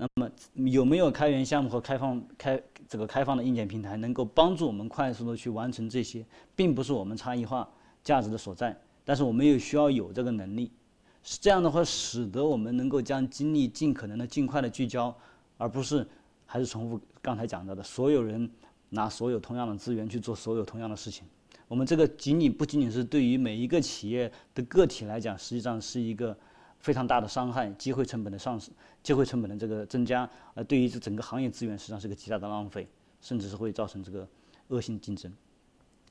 A: 那么有没有开源项目和开放开这个开放的硬件平台，能够帮助我们快速的去完成这些，并不是我们差异化价值的所在，但是我们又需要有这个能力，是这样的话，使得我们能够将精力尽可能的尽快的聚焦，而不是。还是重复刚才讲到的，所有人拿所有同样的资源去做所有同样的事情。我们这个仅仅不仅仅是对于每一个企业的个体来讲，实际上是一个非常大的伤害，机会成本的上升，机会成本的这个增加，呃，对于这整个行业资源实际上是个极大的浪费，甚至是会造成这个恶性竞争。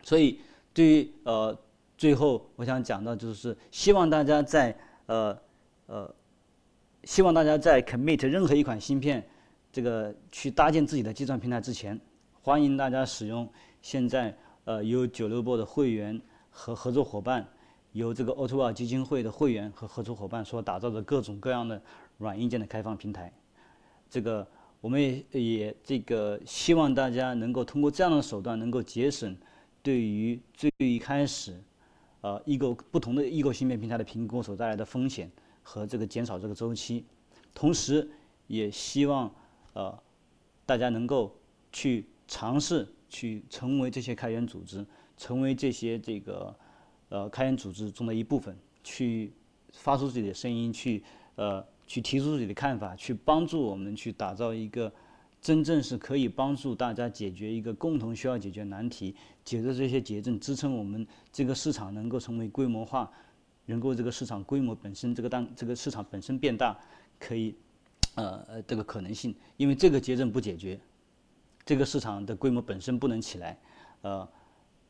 A: 所以，对于呃，最后我想讲到就是，希望大家在呃呃，希望大家在 commit 任何一款芯片。这个去搭建自己的计算平台之前，欢迎大家使用现在呃由九六波的会员和合作伙伴，由这个 oto 基金会的会员和合作伙伴所打造的各种各样的软硬件的开放平台。这个我们也也这个希望大家能够通过这样的手段，能够节省对于最一开始呃异构不同的异构芯片平台的评估所带来的风险和这个减少这个周期，同时也希望。呃，大家能够去尝试去成为这些开源组织，成为这些这个呃开源组织中的一部分，去发出自己的声音，去呃去提出自己的看法，去帮助我们去打造一个真正是可以帮助大家解决一个共同需要解决难题，解决这些结症，支撑我们这个市场能够成为规模化，能够这个市场规模本身这个当这个市场本身变大，可以。呃呃，这个可能性，因为这个结症不解决，这个市场的规模本身不能起来，呃，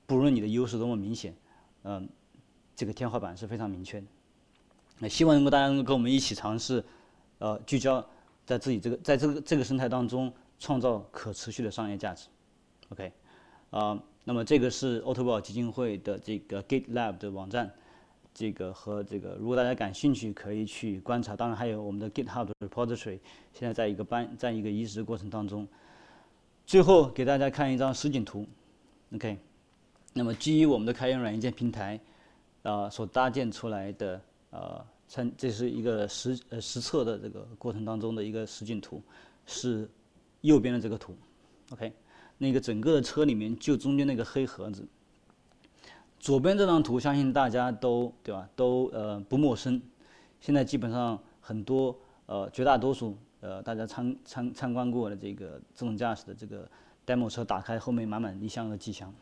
A: 不论你的优势多么明显，嗯，这个天花板是非常明确的。那希望能够大家能够跟我们一起尝试，呃，聚焦在自己这个在这个这个生态当中创造可持续的商业价值。OK，啊，那么这个是 a u t o b o 基金会的这个 GitLab 的网站。这个和这个，如果大家感兴趣，可以去观察。当然，还有我们的 GitHub repository，现在在一个搬，在一个移植过程当中。最后给大家看一张实景图，OK。那么基于我们的开源软件平台，啊，所搭建出来的呃参这是一个实呃实测的这个过程当中的一个实景图，是右边的这个图，OK，那个整个的车里面就中间那个黑盒子。左边这张图相信大家都对吧？都呃不陌生，现在基本上很多呃绝大多数呃大家参参参观过的这个自动驾驶的这个 demo 车，打开后面满满一箱的机箱。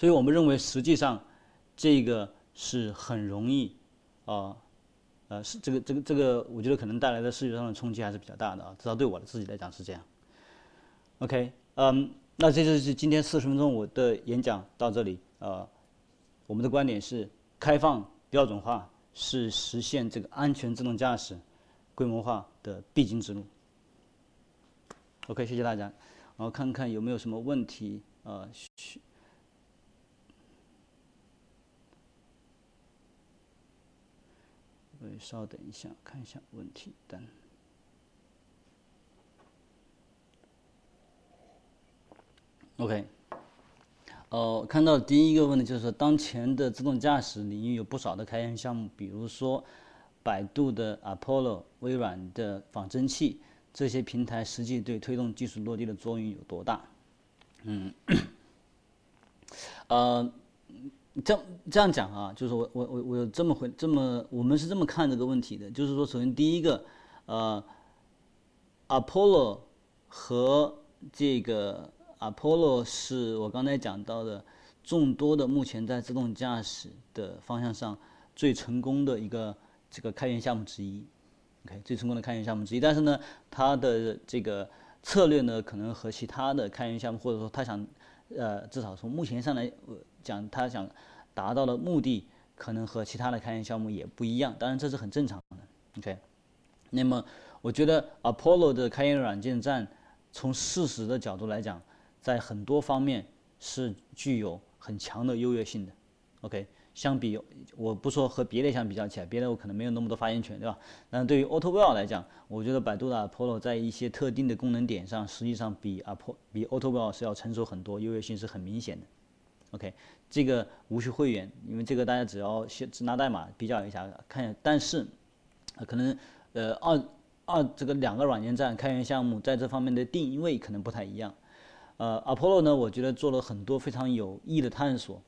A: 所以我们认为实际上这个是很容易。啊，呃，是这个这个这个，我觉得可能带来的视觉上的冲击还是比较大的啊，至少对我自己来讲是这样。OK，嗯，那这就是今天四十分钟我的演讲到这里。呃，我们的观点是，开放标准化是实现这个安全自动驾驶规模化的必经之路。OK，谢谢大家，然后看看有没有什么问题啊？稍等一下，看一下问题单。OK，哦，看到第一个问题就是说，当前的自动驾驶领域有不少的开源项目，比如说百度的 Apollo、微软的仿真器，这些平台实际对推动技术落地的作用有多大？嗯，呃。这这样讲啊，就是我我我我这么回这么我们是这么看这个问题的，就是说，首先第一个，呃，Apollo 和这个 Apollo 是我刚才讲到的众多的目前在自动驾驶的方向上最成功的一个这个开源项目之一，OK，最成功的开源项目之一。但是呢，它的这个策略呢，可能和其他的开源项目，或者说他想，呃，至少从目前上来讲，他想。达到的目的可能和其他的开源项目也不一样，当然这是很正常的。OK，那么我觉得 Apollo 的开源软件站从事实的角度来讲，在很多方面是具有很强的优越性的。OK，相比我不说和别的相比较起来，别的我可能没有那么多发言权，对吧？但对于 AutoWell 来讲，我觉得百度的 Apollo 在一些特定的功能点上，实际上比 Apollo 比 AutoWell 是要成熟很多，优越性是很明显的。OK。这个无需会员，因为这个大家只要写只拿代码比较一下看一下。但是，可能呃二二这个两个软件站开源项目在这方面的定位可能不太一样。呃，Apollo 呢，我觉得做了很多非常有益的探索，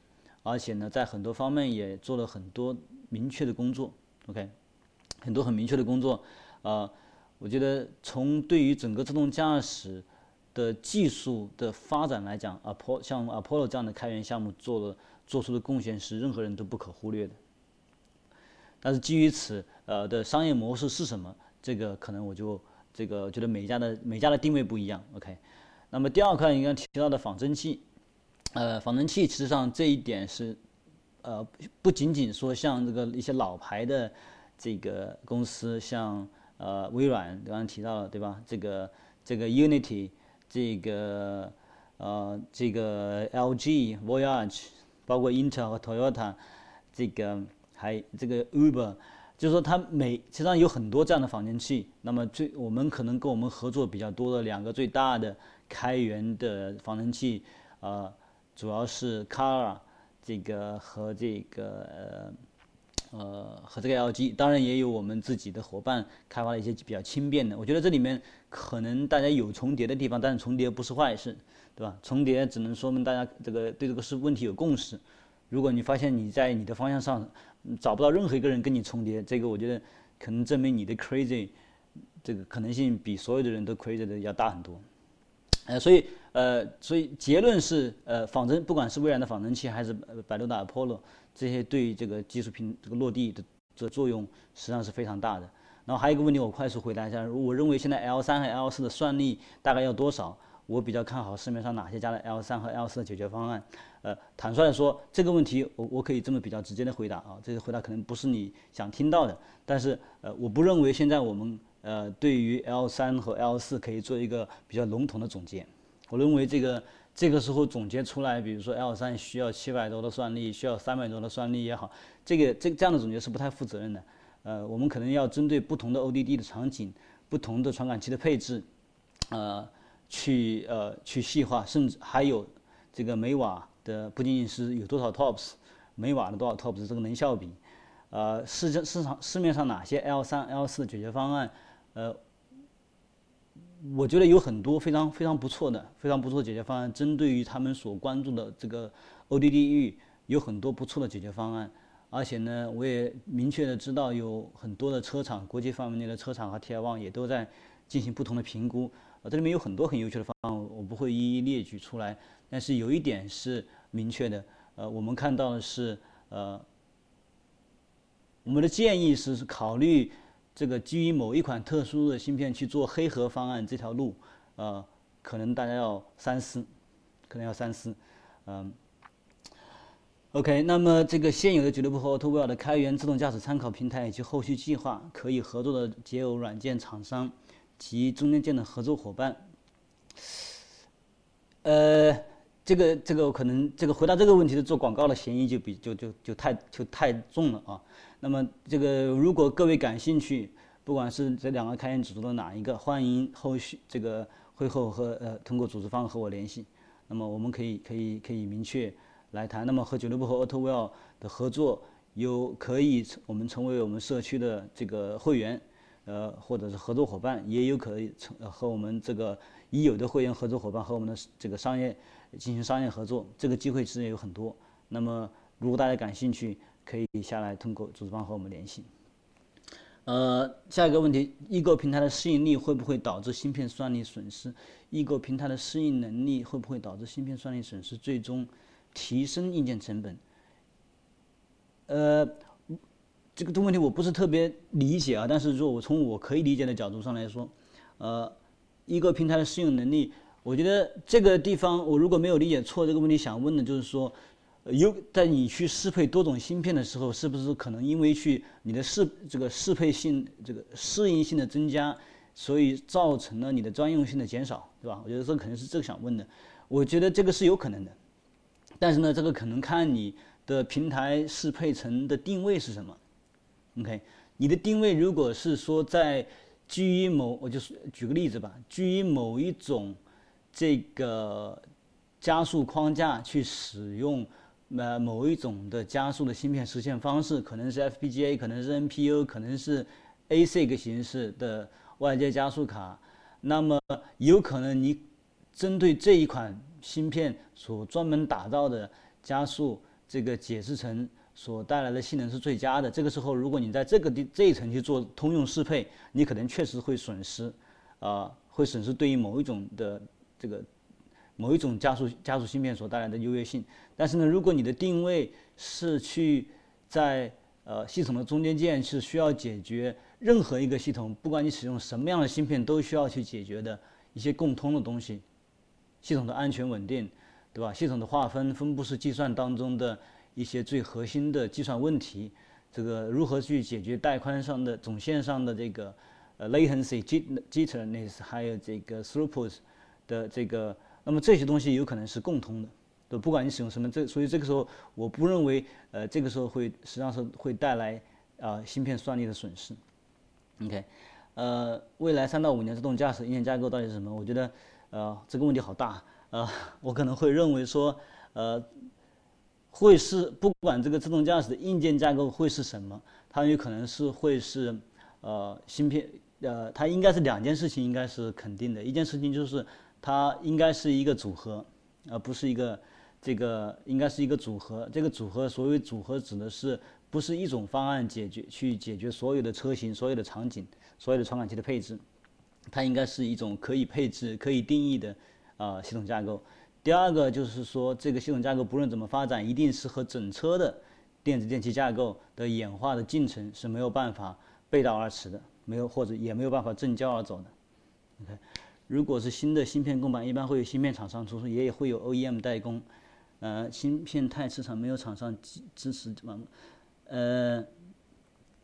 A: 而且呢，在很多方面也做了很多明确的工作。OK，很多很明确的工作。啊，我觉得从对于整个自动驾驶。的技术的发展来讲，Apollo 像 Apollo 这样的开源项目做了做出的贡献是任何人都不可忽略的。但是基于此，呃的商业模式是什么？这个可能我就这个觉得每家的每家的定位不一样。OK，那么第二块应该提到的仿真器，呃，仿真器其实上这一点是，呃，不仅仅说像这个一些老牌的这个公司，像呃微软刚刚提到了对吧？这个这个 Unity。这个呃，这个 LG、Voyage，包括 Intel 和 Toyota，这个还这个 Uber，就是说它每实际上有很多这样的仿真器。那么最我们可能跟我们合作比较多的两个最大的开源的仿真器，呃，主要是 c a r a 这个和这个呃。呃，和这个 LG，当然也有我们自己的伙伴开发了一些比较轻便的。我觉得这里面可能大家有重叠的地方，但是重叠不是坏事，对吧？重叠只能说明大家这个对这个是问题有共识。如果你发现你在你的方向上找不到任何一个人跟你重叠，这个我觉得可能证明你的 crazy 这个可能性比所有的人都 crazy 的要大很多。呃，所以呃，所以结论是呃，仿真不管是微软的仿真器还是百度的 Apollo。这些对于这个技术平这个落地的的作用实际上是非常大的。然后还有一个问题，我快速回答一下。我认为现在 L 三和 L 四的算力大概要多少？我比较看好市面上哪些家的 L 三和 L 四的解决方案。呃，坦率的说，这个问题我我可以这么比较直接的回答啊。这个回答可能不是你想听到的，但是呃，我不认为现在我们呃对于 L 三和 L 四可以做一个比较笼统的总结。我认为这个。这个时候总结出来，比如说 L 三需要七百多的算力，需要三百多的算力也好，这个这这样的总结是不太负责任的。呃，我们可能要针对不同的 ODD 的场景、不同的传感器的配置，呃，去呃去细化，甚至还有这个每瓦的不仅仅是有多少 TOPS，每瓦的多少 TOPS 这个能效比，呃，市市市场市面上哪些 L 三、L 四的解决方案，呃，我觉得有很多非常非常不错的、非常不错的解决方案，针对于他们所关注的这个 ODD 域，有很多不错的解决方案。而且呢，我也明确的知道有很多的车厂，国际范围内的车厂和 TI one 也都在进行不同的评估。呃，这里面有很多很优秀的方案，我不会一一列举出来。但是有一点是明确的，呃，我们看到的是，呃，我们的建议是考虑这个基于某一款特殊的芯片去做黑盒方案这条路，呃，可能大家要三思，可能要三思，嗯。OK，那么这个现有的俱乐部和 AutoWell 的开源自动驾驶参考平台以及后续计划可以合作的解耦软件厂商及中间件的合作伙伴，呃，这个这个可能这个回答这个问题的做广告的嫌疑就比就就就太就太重了啊。那么这个如果各位感兴趣，不管是这两个开源指数的哪一个，欢迎后续这个会后和呃通过组织方和我联系，那么我们可以可以可以明确。来谈，那么和九六部和 AutoWell 的合作，有可以我们成为我们社区的这个会员，呃，或者是合作伙伴，也有可以成和我们这个已有的会员合作伙伴和我们的这个商业进行商业合作，这个机会其实也有很多。那么，如果大家感兴趣，可以下来通过组织方和我们联系。呃，下一个问题，异构平台的适应力会不会导致芯片算力损失？异构平台的适应能力会不会导致芯片算力损失？最终？提升硬件成本，呃，这个这个问题我不是特别理解啊。但是说我从我可以理解的角度上来说，呃，一个平台的适应能力，我觉得这个地方我如果没有理解错，这个问题想问的就是说，有在你去适配多种芯片的时候，是不是可能因为去你的适这个适配性这个适应性的增加，所以造成了你的专用性的减少，对吧？我觉得这可能是这个想问的。我觉得这个是有可能的。但是呢，这个可能看你的平台适配层的定位是什么。OK，你的定位如果是说在基于某，我就是举个例子吧，基于某一种这个加速框架去使用呃某一种的加速的芯片实现方式，可能是 FPGA，可能是 NPU，可能是 ASIC 形式的外接加速卡，那么有可能你针对这一款。芯片所专门打造的加速这个解释层所带来的性能是最佳的。这个时候，如果你在这个地这一层去做通用适配，你可能确实会损失，啊，会损失对于某一种的这个某一种加速加速芯片所带来的优越性。但是呢，如果你的定位是去在呃系统的中间件是需要解决任何一个系统，不管你使用什么样的芯片都需要去解决的一些共通的东西。系统的安全稳定，对吧？系统的划分、分布式计算当中的一些最核心的计算问题，这个如何去解决带宽上的总线上的这个呃 latency、jitterness，还有这个 throughput 的这个，那么这些东西有可能是共通的，对，不管你使用什么，这所以这个时候我不认为呃这个时候会实际上是会带来啊芯片算力的损失。OK，呃，未来三到五年自动驾驶硬件架构到底是什么？我觉得。呃，这个问题好大，呃，我可能会认为说，呃，会是不管这个自动驾驶的硬件架构会是什么，它有可能是会是，呃，芯片，呃，它应该是两件事情，应该是肯定的。一件事情就是它应该是一个组合，而不是一个这个应该是一个组合。这个组合所谓组合指的是不是一种方案解决去解决所有的车型、所有的场景、所有的传感器的配置。它应该是一种可以配置、可以定义的啊系统架构。第二个就是说，这个系统架构不论怎么发展，一定是和整车的电子电气架构的演化的进程是没有办法背道而驰的，没有或者也没有办法正交而走的。OK，如果是新的芯片供版，一般会有芯片厂商出，也也会有 OEM 代工。呃，芯片太市场没有厂商支支持嘛？呃。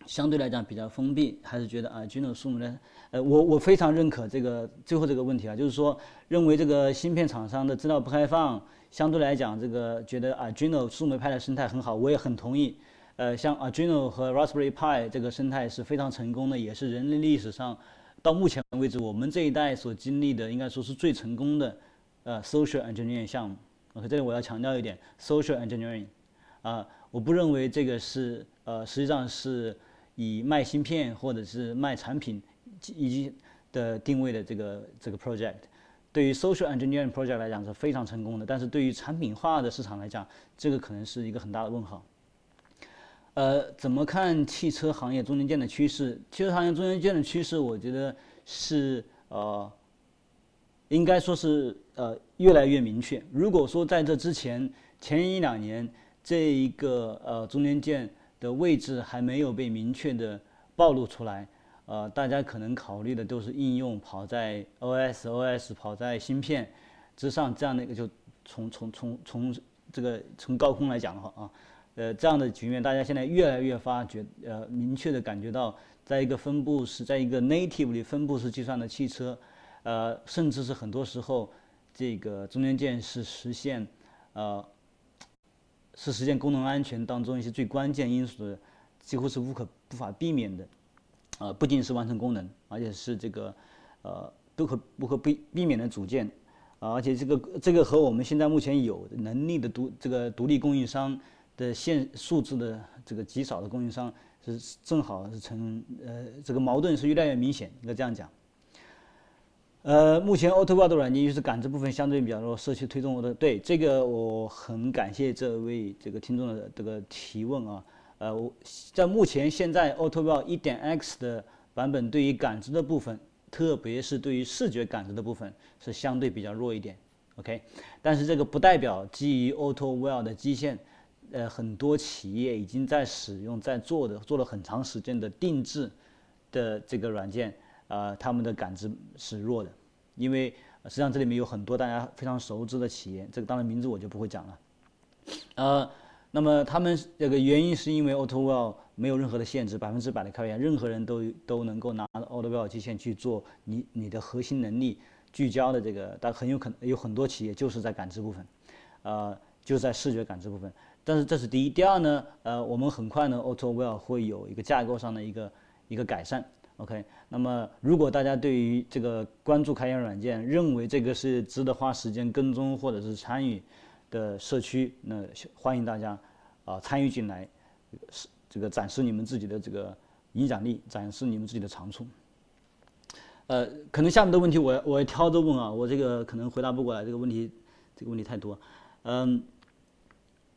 A: 相对来讲比较封闭，还是觉得啊，Arduino 数目呢？呃，我我非常认可这个最后这个问题啊，就是说认为这个芯片厂商的资料不开放，相对来讲这个觉得 Arduino 数媒派的生态很好，我也很同意。呃，像 Arduino 和 Raspberry Pi 这个生态是非常成功的，也是人类历史上到目前为止我们这一代所经历的应该说是最成功的呃 social engineering 项目。OK，这里我要强调一点，social engineering。啊，我不认为这个是呃，实际上是以卖芯片或者是卖产品以及的定位的这个这个 project。对于 social engineering project 来讲是非常成功的，但是对于产品化的市场来讲，这个可能是一个很大的问号。呃，怎么看汽车行业中间件的趋势？汽车行业中间件的趋势，我觉得是呃，应该说是呃越来越明确。如果说在这之前前一两年，这一个呃中间件的位置还没有被明确的暴露出来。呃，大家可能考虑的都是应用跑在 OS，OS 跑在芯片之上，这样的一个就从从从从这个从高空来讲的话啊，呃，这样的局面，大家现在越来越发觉，呃，明确的感觉到，在一个分布式，在一个 native 里分布式计算的汽车，呃，甚至是很多时候，这个中间件是实现，呃，是实现功能安全当中一些最关键因素的，几乎是无可无法避免的。呃，不仅是完成功能，而且是这个，呃，不可不可避避免的组件，而且这个这个和我们现在目前有能力的独这个独立供应商的现数字的这个极少的供应商是正好是成呃这个矛盾是越来越明显，应该这样讲。呃，目前 Autobot 的软件就是感知部分相对比较弱，社区推动的对这个我很感谢这位这个听众的这个提问啊。呃，我在目前现在 Autobot 一点 X 的版本，对于感知的部分，特别是对于视觉感知的部分，是相对比较弱一点。OK，但是这个不代表基于 Autowell 的基线，呃，很多企业已经在使用、在做的、做了很长时间的定制的这个软件，啊，他们的感知是弱的，因为实际上这里面有很多大家非常熟知的企业，这个当然名字我就不会讲了，呃。那么他们这个原因是因为 AutoWell 没有任何的限制，百分之百的开源，任何人都都能够拿 AutoWell 机线去做你你的核心能力聚焦的这个，但很有可能有很多企业就是在感知部分，呃，就在视觉感知部分。但是这是第一，第二呢，呃，我们很快呢 AutoWell 会有一个架构上的一个一个改善。OK，那么如果大家对于这个关注开源软件，认为这个是值得花时间跟踪或者是参与。的社区，那欢迎大家啊参与进来，是这个展示你们自己的这个影响力，展示你们自己的长处。呃，可能下面的问题我我挑着问啊，我这个可能回答不过来，这个问题这个问题太多。嗯，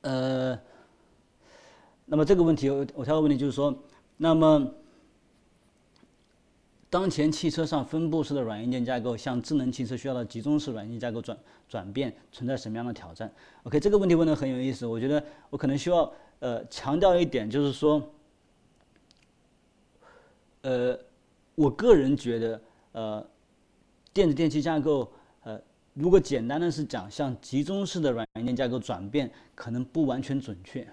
A: 呃，那么这个问题我我挑个问题就是说，那么。当前汽车上分布式的软硬件架构向智能汽车需要的集中式软硬件架构转转变存在什么样的挑战？OK，这个问题问的很有意思。我觉得我可能需要呃强调一点，就是说，呃，我个人觉得呃，电子电器架构，如果简单的是讲向集中式的软件架构转变，可能不完全准确。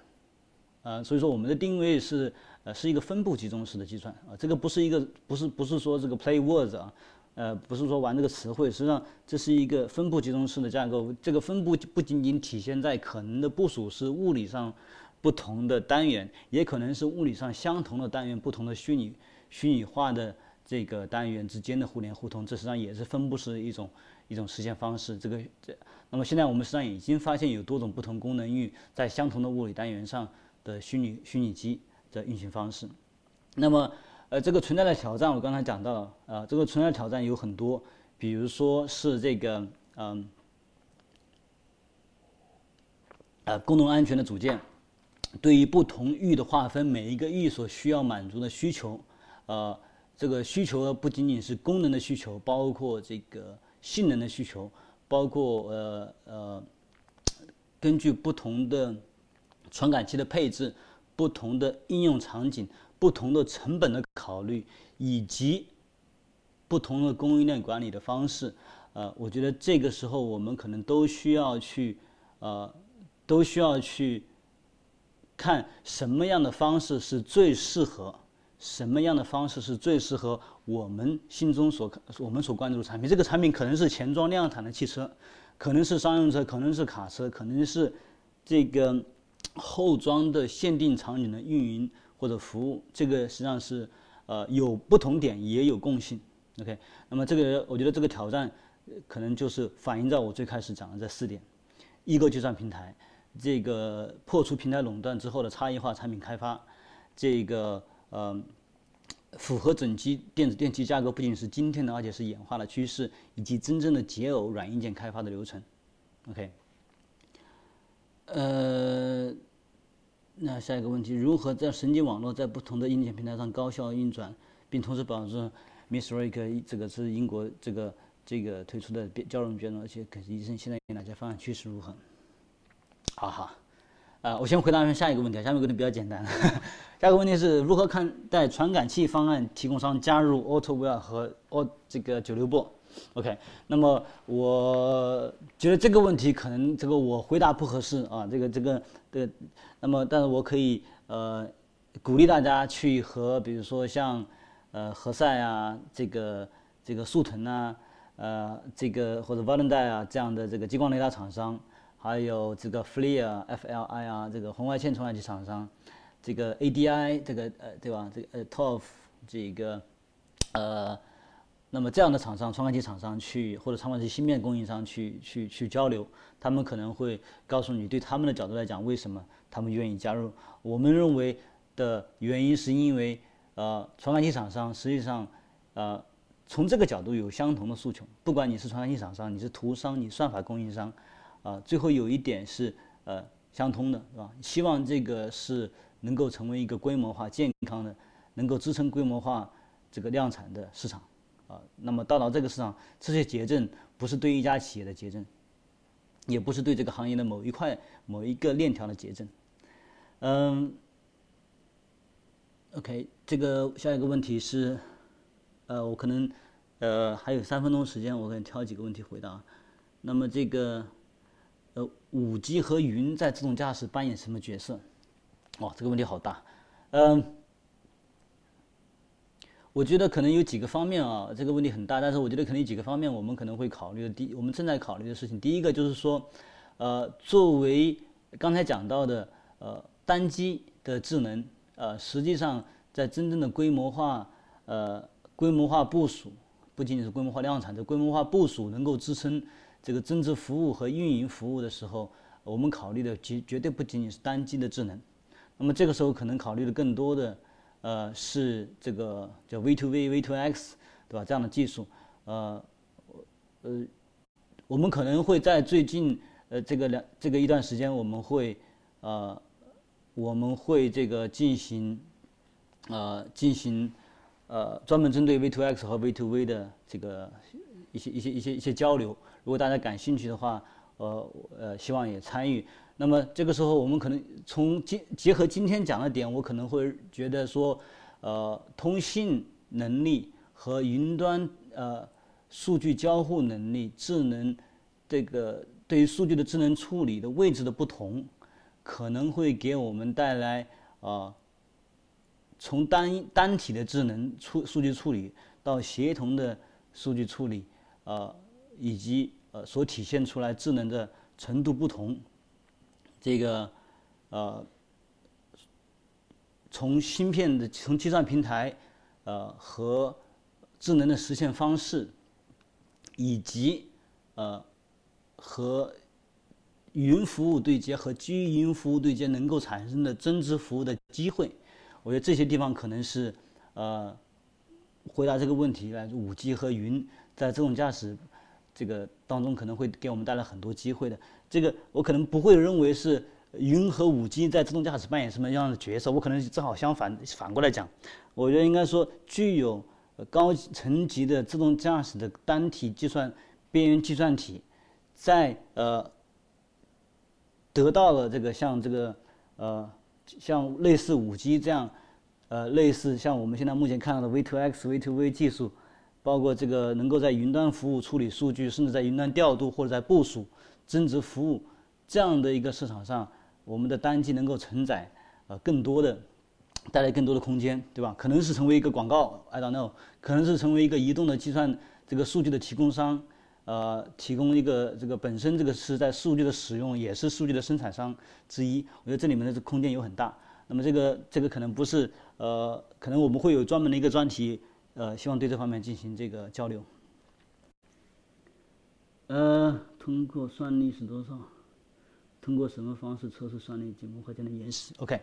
A: 呃，所以说我们的定位是。呃，是一个分布集中式的计算啊，这个不是一个，不是不是说这个 play words 啊，呃，不是说玩这个词汇，实际上这是一个分布集中式的架构。这个分布不仅仅体现在可能的部署是物理上不同的单元，也可能是物理上相同的单元，不同的虚拟虚拟化的这个单元之间的互联互通，这实际上也是分布式的一种一种实现方式。这个这，那么现在我们实际上已经发现有多种不同功能域在相同的物理单元上的虚拟虚拟机。的运行方式，那么，呃，这个存在的挑战，我刚才讲到了，呃，这个存在挑战有很多，比如说是这个，嗯，呃，功能安全的组件，对于不同域的划分，每一个域所需要满足的需求，呃，这个需求不仅仅是功能的需求，包括这个性能的需求，包括呃呃，根据不同的传感器的配置。不同的应用场景、不同的成本的考虑，以及不同的供应链管理的方式，呃，我觉得这个时候我们可能都需要去，呃，都需要去看什么样的方式是最适合，什么样的方式是最适合我们心中所我们所关注的产品。这个产品可能是前装量产的汽车，可能是商用车，可能是卡车，可能是这个。后装的限定场景的运营或者服务，这个实际上是呃有不同点，也有共性。OK，那么这个我觉得这个挑战可能就是反映在我最开始讲的这四点：一个计算平台，这个破除平台垄断之后的差异化产品开发，这个呃符合整机电子电器架构不仅是今天的，而且是演化的趋势，以及真正的解耦软硬件开发的流程。OK，呃，那下一个问题，如何在神经网络在不同的硬件平台上高效运转，并同时保证 Miss Rick 这个是英国这个这个推出的交融卷，而且可医生现在有哪些方案趋势如何？好好，啊，我先回答一下下一个问题，下面问题比较简单。下一个问题是如何看待传感器方案提供商加入 AutoWear 和 a 这个九六 b ok 那么我觉得这个问题可能这个我回答不合适啊，这个这个的，那么但是我可以呃鼓励大家去和比如说像呃何塞啊，这个这个速腾啊，呃这个或者 v a l e n t i 啊这样的这个激光雷达厂商，还有这个 FLIR、FLI 啊这个红外线传感器厂商。这个 ADI 这个呃对吧？这个呃 TOF 这个呃，那么这样的厂商传感器厂商去或者传感器芯片供应商去去去交流，他们可能会告诉你，对他们的角度来讲，为什么他们愿意加入？我们认为的原因是因为呃传感器厂商实际上呃从这个角度有相同的诉求，不管你是传感器厂商，你是图商，你算法供应商，啊最后有一点是呃相通的，是吧？希望这个是。能够成为一个规模化、健康的，能够支撑规模化这个量产的市场，啊，那么到了这个市场，这些结症不是对一家企业的结症，也不是对这个行业的某一块、某一个链条的结症，嗯，OK，这个下一个问题是，呃，我可能呃还有三分钟时间，我可能挑几个问题回答。那么这个，呃，五 G 和云在自动驾驶扮演什么角色？哦，这个问题好大，嗯，我觉得可能有几个方面啊，这个问题很大，但是我觉得可能有几个方面我们可能会考虑的。第，我们正在考虑的事情，第一个就是说，呃，作为刚才讲到的，呃，单机的智能，呃，实际上在真正的规模化，呃，规模化部署，不仅仅是规模化量产，这规模化部署能够支撑这个增值服务和运营服务的时候，我们考虑的绝绝对不仅仅是单机的智能。那么这个时候可能考虑的更多的，呃，是这个叫 V to V、V to X，对吧？这样的技术，呃，呃，我们可能会在最近呃这个两这个一段时间，我们会呃我们会这个进行呃进行呃专门针对 V to X 和 V to V 的这个一些一些一些一些交流。如果大家感兴趣的话，呃呃，希望也参与。那么这个时候，我们可能从今结合今天讲的点，我可能会觉得说，呃，通信能力和云端呃数据交互能力、智能这个对于数据的智能处理的位置的不同，可能会给我们带来啊，从单单体的智能处数据处理到协同的数据处理，呃，以及所体现出来智能的程度不同。这个，呃，从芯片的从计算平台，呃和智能的实现方式，以及呃和云服务对接和基于云服务对接能够产生的增值服务的机会，我觉得这些地方可能是呃回答这个问题来五 G 和云在自动驾驶这个当中可能会给我们带来很多机会的。这个我可能不会认为是云和五 G 在自动驾驶扮演什么样的角色，我可能正好相反，反过来讲，我觉得应该说具有高层级的自动驾驶的单体计算边缘计算体，在呃得到了这个像这个呃像类似五 G 这样呃类似像我们现在目前看到的 V2X、V2V 技术，包括这个能够在云端服务处理数据，甚至在云端调度或者在部署。增值服务这样的一个市场上，我们的单机能够承载呃更多的，带来更多的空间，对吧？可能是成为一个广告，I don't know，可能是成为一个移动的计算这个数据的提供商，呃，提供一个这个本身这个是在数据的使用，也是数据的生产商之一。我觉得这里面的这空间有很大。那么这个这个可能不是呃，可能我们会有专门的一个专题，呃，希望对这方面进行这个交流。呃。通过算力是多少？通过什么方式测试算力及模块间的延时？OK，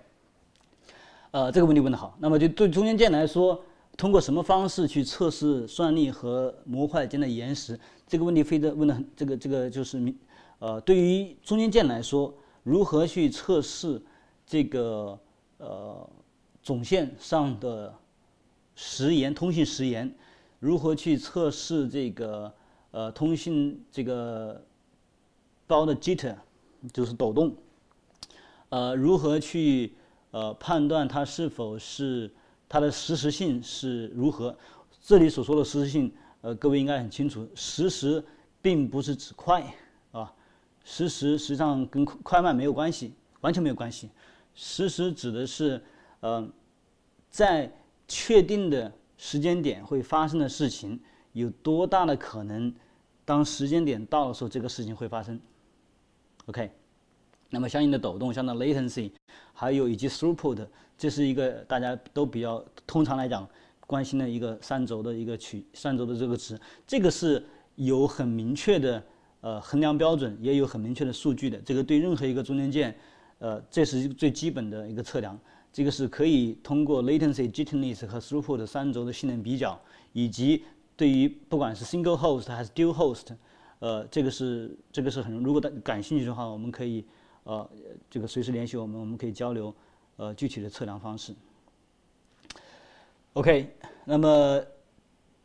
A: 呃，这个问题问得好。那么就对中间件来说，通过什么方式去测试算力和模块间的延时？这个问题非得问的很，这个这个就是明，呃，对于中间件来说，如何去测试这个呃总线上的时延通信时延？如何去测试这个呃通信这个包的 jitter，就是抖动？呃，如何去呃判断它是否是它的实时性是如何？这里所说的实时性，呃，各位应该很清楚，实时并不是指快啊，实时实际上跟快慢没有关系，完全没有关系。实时指的是呃在确定的。时间点会发生的事情有多大的可能？当时间点到的时候，这个事情会发生。OK，那么相应的抖动，相当 latency，还有以及 throughput，这是一个大家都比较通常来讲关心的一个三轴的一个取三轴的这个值。这个是有很明确的呃衡量标准，也有很明确的数据的。这个对任何一个中间件，呃，这是最基本的一个测量。这个是可以通过 latency、jitterness 和 throughput 三轴的性能比较，以及对于不管是 single host 还是 dual host，呃，这个是这个是很，如果大感兴趣的话，我们可以呃这个随时联系我们，我们可以交流呃具体的测量方式。OK，那么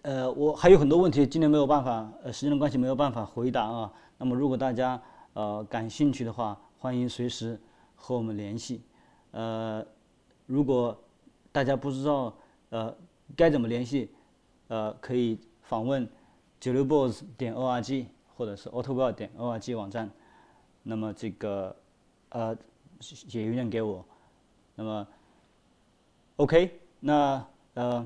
A: 呃我还有很多问题，今天没有办法，呃时间的关系没有办法回答啊。那么如果大家呃感兴趣的话，欢迎随时和我们联系，呃。如果大家不知道呃该怎么联系，呃可以访问九六 boss 点 org 或者是 autowell 点 org 网站，那么这个呃写邮件给我，那么 OK 那呃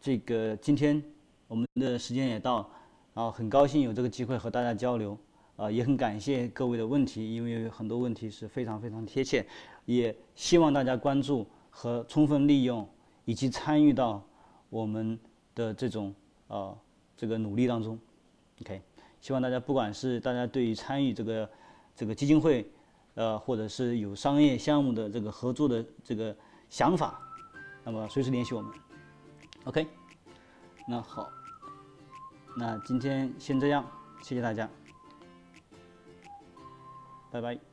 A: 这个今天我们的时间也到，然后很高兴有这个机会和大家交流，啊也很感谢各位的问题，因为很多问题是非常非常贴切，也希望大家关注。和充分利用以及参与到我们的这种呃这个努力当中，OK，希望大家不管是大家对于参与这个这个基金会，呃或者是有商业项目的这个合作的这个想法，那么随时联系我们，OK，那好，那今天先这样，谢谢大家，拜拜。